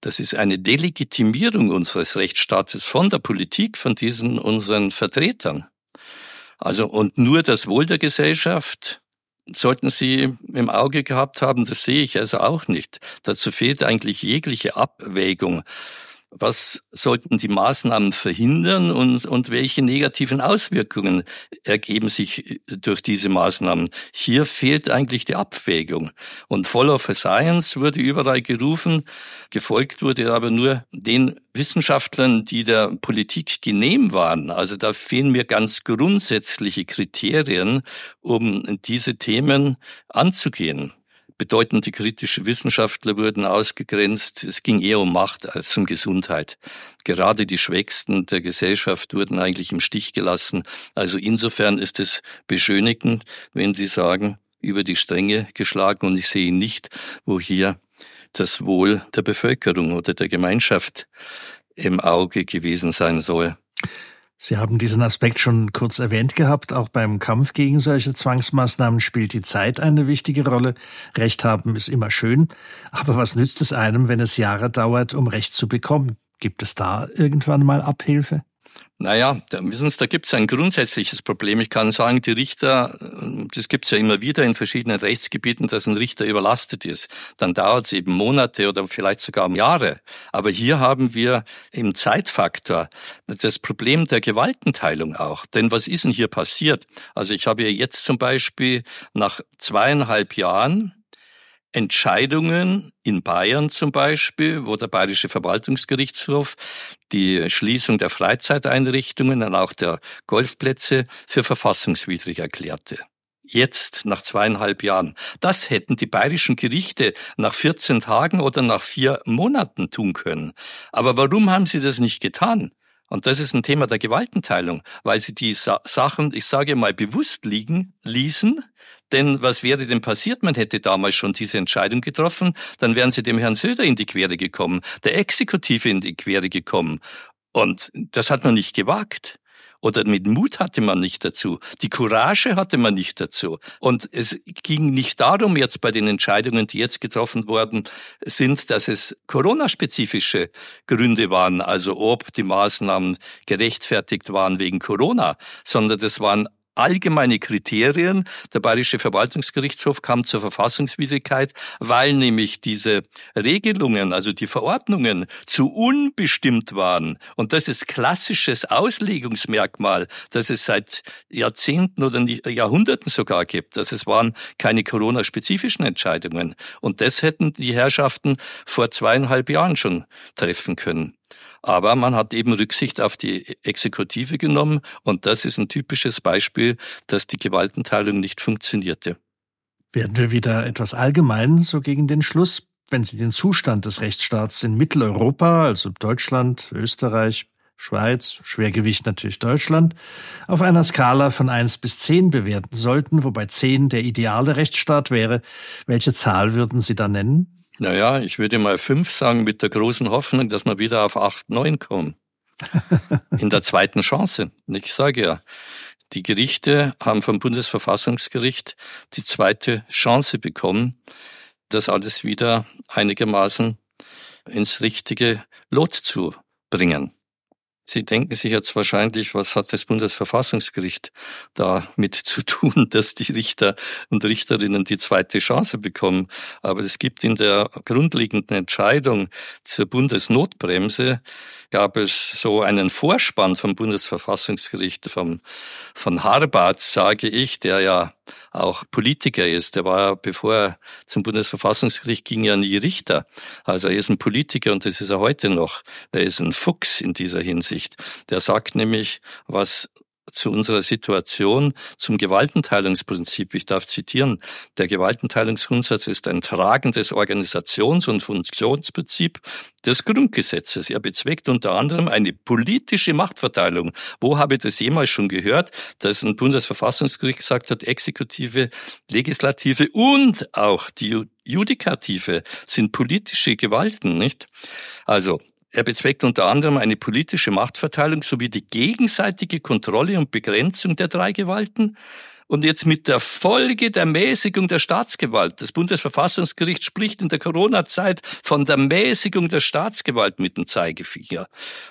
Das ist eine Delegitimierung unseres Rechtsstaates von der Politik, von diesen unseren Vertretern. Also, und nur das Wohl der Gesellschaft sollten Sie im Auge gehabt haben, das sehe ich also auch nicht. Dazu fehlt eigentlich jegliche Abwägung was sollten die Maßnahmen verhindern und, und welche negativen Auswirkungen ergeben sich durch diese Maßnahmen. Hier fehlt eigentlich die Abwägung. Und Follow for Science wurde überall gerufen, gefolgt wurde aber nur den Wissenschaftlern, die der Politik genehm waren. Also da fehlen mir ganz grundsätzliche Kriterien, um diese Themen anzugehen. Bedeutende kritische Wissenschaftler wurden ausgegrenzt. Es ging eher um Macht als um Gesundheit. Gerade die Schwächsten der Gesellschaft wurden eigentlich im Stich gelassen. Also insofern ist es beschönigend, wenn Sie sagen, über die Stränge geschlagen und ich sehe nicht, wo hier das Wohl der Bevölkerung oder der Gemeinschaft im Auge gewesen sein soll. Sie haben diesen Aspekt schon kurz erwähnt gehabt. Auch beim Kampf gegen solche Zwangsmaßnahmen spielt die Zeit eine wichtige Rolle. Recht haben ist immer schön. Aber was nützt es einem, wenn es Jahre dauert, um Recht zu bekommen? Gibt es da irgendwann mal Abhilfe? Naja, wissen Sie, da gibt es ein grundsätzliches Problem. Ich kann sagen, die Richter, das gibt es ja immer wieder in verschiedenen Rechtsgebieten, dass ein Richter überlastet ist. Dann dauert es eben Monate oder vielleicht sogar Jahre. Aber hier haben wir im Zeitfaktor das Problem der Gewaltenteilung auch. Denn was ist denn hier passiert? Also ich habe ja jetzt zum Beispiel nach zweieinhalb Jahren Entscheidungen in Bayern zum Beispiel, wo der Bayerische Verwaltungsgerichtshof die Schließung der Freizeiteinrichtungen und auch der Golfplätze für verfassungswidrig erklärte. Jetzt, nach zweieinhalb Jahren. Das hätten die bayerischen Gerichte nach 14 Tagen oder nach vier Monaten tun können. Aber warum haben sie das nicht getan? Und das ist ein Thema der Gewaltenteilung, weil sie die Sa Sachen, ich sage mal, bewusst liegen ließen. Denn was wäre denn passiert? Man hätte damals schon diese Entscheidung getroffen, dann wären sie dem Herrn Söder in die Quere gekommen, der Exekutive in die Quere gekommen. Und das hat man nicht gewagt oder mit Mut hatte man nicht dazu. Die Courage hatte man nicht dazu. Und es ging nicht darum jetzt bei den Entscheidungen, die jetzt getroffen worden sind, dass es Corona-spezifische Gründe waren, also ob die Maßnahmen gerechtfertigt waren wegen Corona, sondern das waren allgemeine Kriterien. Der Bayerische Verwaltungsgerichtshof kam zur Verfassungswidrigkeit, weil nämlich diese Regelungen, also die Verordnungen, zu unbestimmt waren. Und das ist klassisches Auslegungsmerkmal, das es seit Jahrzehnten oder Jahrhunderten sogar gibt. Dass es waren keine Corona-spezifischen Entscheidungen. Und das hätten die Herrschaften vor zweieinhalb Jahren schon treffen können. Aber man hat eben Rücksicht auf die Exekutive genommen und das ist ein typisches Beispiel, dass die Gewaltenteilung nicht funktionierte. Werden wir wieder etwas allgemein so gegen den Schluss, wenn Sie den Zustand des Rechtsstaats in Mitteleuropa, also Deutschland, Österreich, Schweiz, Schwergewicht natürlich Deutschland, auf einer Skala von eins bis zehn bewerten sollten, wobei zehn der ideale Rechtsstaat wäre, welche Zahl würden Sie da nennen? Naja, ich würde mal fünf sagen, mit der großen Hoffnung, dass wir wieder auf acht, neun kommen. In der zweiten Chance. Ich sage ja, die Gerichte haben vom Bundesverfassungsgericht die zweite Chance bekommen, das alles wieder einigermaßen ins richtige Lot zu bringen. Sie denken sich jetzt wahrscheinlich, was hat das Bundesverfassungsgericht damit zu tun, dass die Richter und Richterinnen die zweite Chance bekommen. Aber es gibt in der grundlegenden Entscheidung zur Bundesnotbremse gab es so einen Vorspann vom Bundesverfassungsgericht vom, von Harbart, sage ich, der ja auch Politiker ist. Der war, bevor er zum Bundesverfassungsgericht ging, ja nie Richter. Also er ist ein Politiker und das ist er heute noch. Er ist ein Fuchs in dieser Hinsicht. Der sagt nämlich, was zu unserer Situation, zum Gewaltenteilungsprinzip. Ich darf zitieren, der Gewaltenteilungsgrundsatz ist ein tragendes Organisations- und Funktionsprinzip des Grundgesetzes. Er bezweckt unter anderem eine politische Machtverteilung. Wo habe ich das jemals schon gehört, dass ein Bundesverfassungsgericht gesagt hat, Exekutive, Legislative und auch die Judikative sind politische Gewalten, nicht? Also, er bezweckt unter anderem eine politische Machtverteilung sowie die gegenseitige Kontrolle und Begrenzung der drei Gewalten, und jetzt mit der Folge der Mäßigung der Staatsgewalt. Das Bundesverfassungsgericht spricht in der Corona-Zeit von der Mäßigung der Staatsgewalt mit dem Zeigefinger.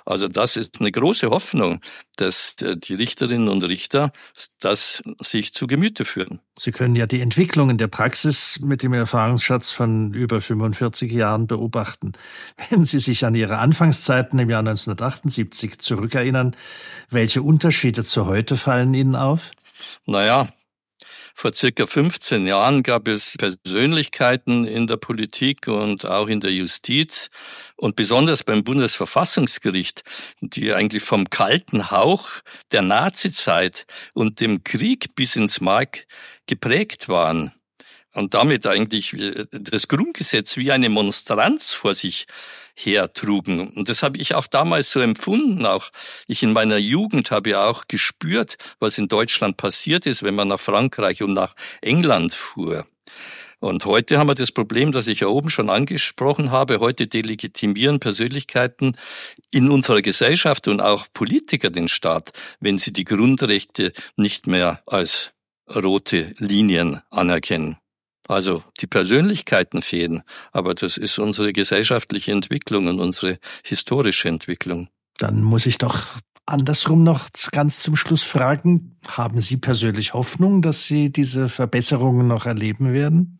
Also das ist eine große Hoffnung, dass die Richterinnen und Richter das sich zu Gemüte führen. Sie können ja die Entwicklung in der Praxis mit dem Erfahrungsschatz von über 45 Jahren beobachten. Wenn Sie sich an Ihre Anfangszeiten im Jahr 1978 zurückerinnern, welche Unterschiede zu heute fallen Ihnen auf? Naja, vor circa 15 Jahren gab es Persönlichkeiten in der Politik und auch in der Justiz und besonders beim Bundesverfassungsgericht, die eigentlich vom kalten Hauch der Nazizeit und dem Krieg bis ins Mark geprägt waren und damit eigentlich das Grundgesetz wie eine Monstranz vor sich hertrugen. Und das habe ich auch damals so empfunden. Auch ich in meiner Jugend habe ja auch gespürt, was in Deutschland passiert ist, wenn man nach Frankreich und nach England fuhr. Und heute haben wir das Problem, das ich ja oben schon angesprochen habe. Heute delegitimieren Persönlichkeiten in unserer Gesellschaft und auch Politiker den Staat, wenn sie die Grundrechte nicht mehr als rote Linien anerkennen. Also die Persönlichkeiten fehlen, aber das ist unsere gesellschaftliche Entwicklung und unsere historische Entwicklung. Dann muss ich doch andersrum noch ganz zum Schluss fragen, haben Sie persönlich Hoffnung, dass Sie diese Verbesserungen noch erleben werden?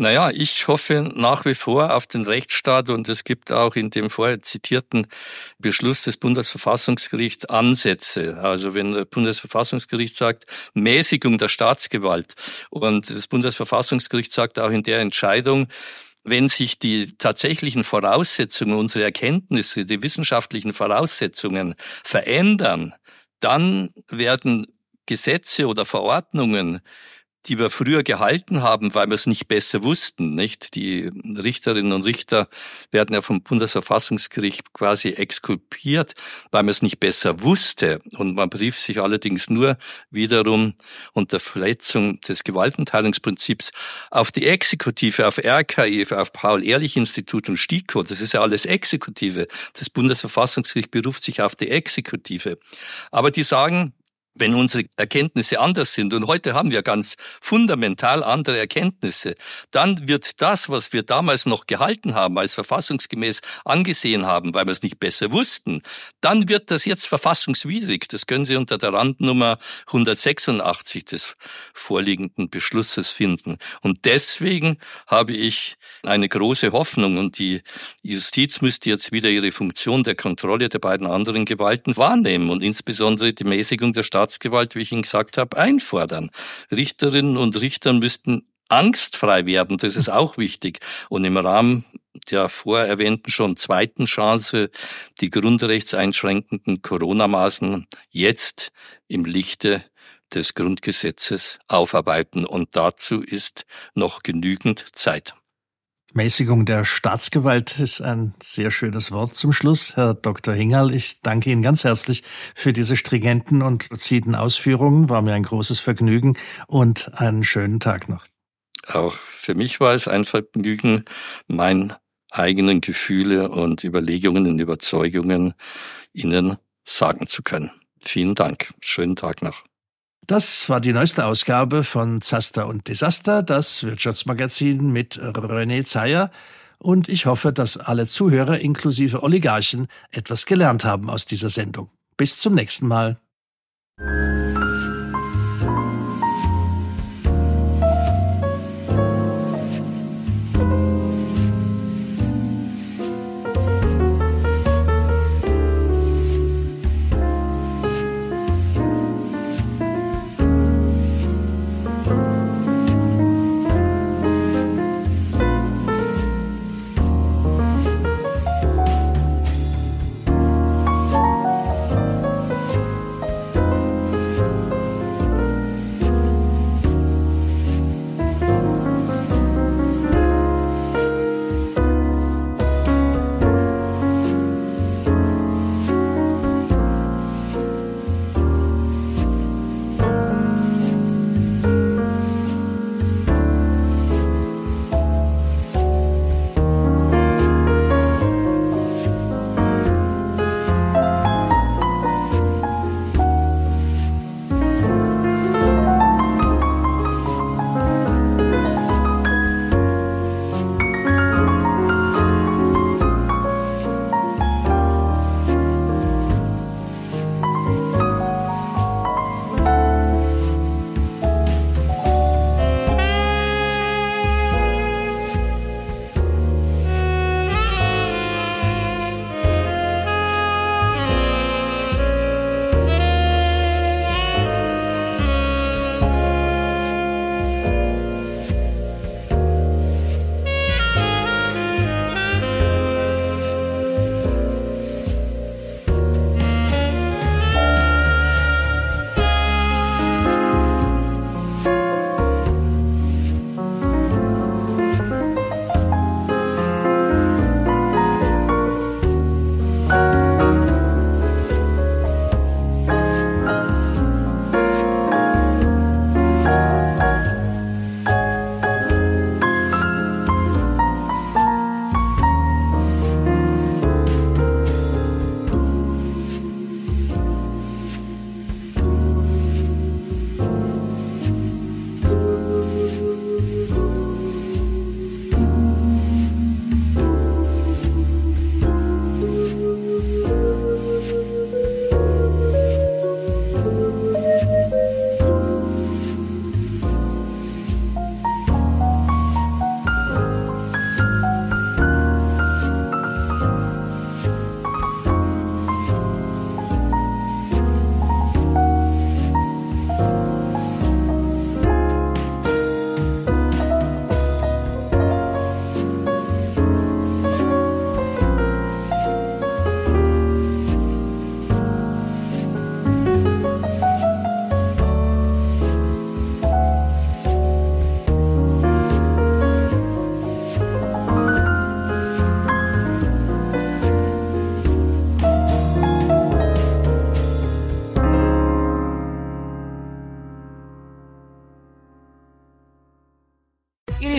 Naja, ich hoffe nach wie vor auf den Rechtsstaat und es gibt auch in dem vorher zitierten Beschluss des Bundesverfassungsgerichts Ansätze. Also wenn das Bundesverfassungsgericht sagt, Mäßigung der Staatsgewalt und das Bundesverfassungsgericht sagt auch in der Entscheidung, wenn sich die tatsächlichen Voraussetzungen, unsere Erkenntnisse, die wissenschaftlichen Voraussetzungen verändern, dann werden Gesetze oder Verordnungen die wir früher gehalten haben, weil wir es nicht besser wussten, nicht? Die Richterinnen und Richter werden ja vom Bundesverfassungsgericht quasi exkulpiert, weil man es nicht besser wusste. Und man berief sich allerdings nur wiederum unter Verletzung des Gewaltenteilungsprinzips auf die Exekutive, auf RKI, auf Paul-Ehrlich-Institut und STIKO. Das ist ja alles Exekutive. Das Bundesverfassungsgericht beruft sich auf die Exekutive. Aber die sagen, wenn unsere Erkenntnisse anders sind, und heute haben wir ganz fundamental andere Erkenntnisse, dann wird das, was wir damals noch gehalten haben, als verfassungsgemäß angesehen haben, weil wir es nicht besser wussten, dann wird das jetzt verfassungswidrig. Das können Sie unter der Randnummer 186 des vorliegenden Beschlusses finden. Und deswegen habe ich eine große Hoffnung und die Justiz müsste jetzt wieder ihre Funktion der Kontrolle der beiden anderen Gewalten wahrnehmen und insbesondere die Mäßigung der Staats Staatsgewalt, wie ich Ihnen gesagt habe, einfordern. Richterinnen und Richter müssten angstfrei werden, das ist auch wichtig. Und im Rahmen der vorher erwähnten schon zweiten Chance, die grundrechtseinschränkenden Corona-Maßnahmen jetzt im Lichte des Grundgesetzes aufarbeiten. Und dazu ist noch genügend Zeit. Mäßigung der Staatsgewalt ist ein sehr schönes Wort zum Schluss. Herr Dr. Hingerl, ich danke Ihnen ganz herzlich für diese stringenten und luziden Ausführungen. War mir ein großes Vergnügen und einen schönen Tag noch. Auch für mich war es ein Vergnügen, meinen eigenen Gefühle und Überlegungen und Überzeugungen Ihnen sagen zu können. Vielen Dank. Schönen Tag noch. Das war die neueste Ausgabe von Zaster und Desaster, das Wirtschaftsmagazin mit René Zeyer. Und ich hoffe, dass alle Zuhörer inklusive Oligarchen etwas gelernt haben aus dieser Sendung. Bis zum nächsten Mal.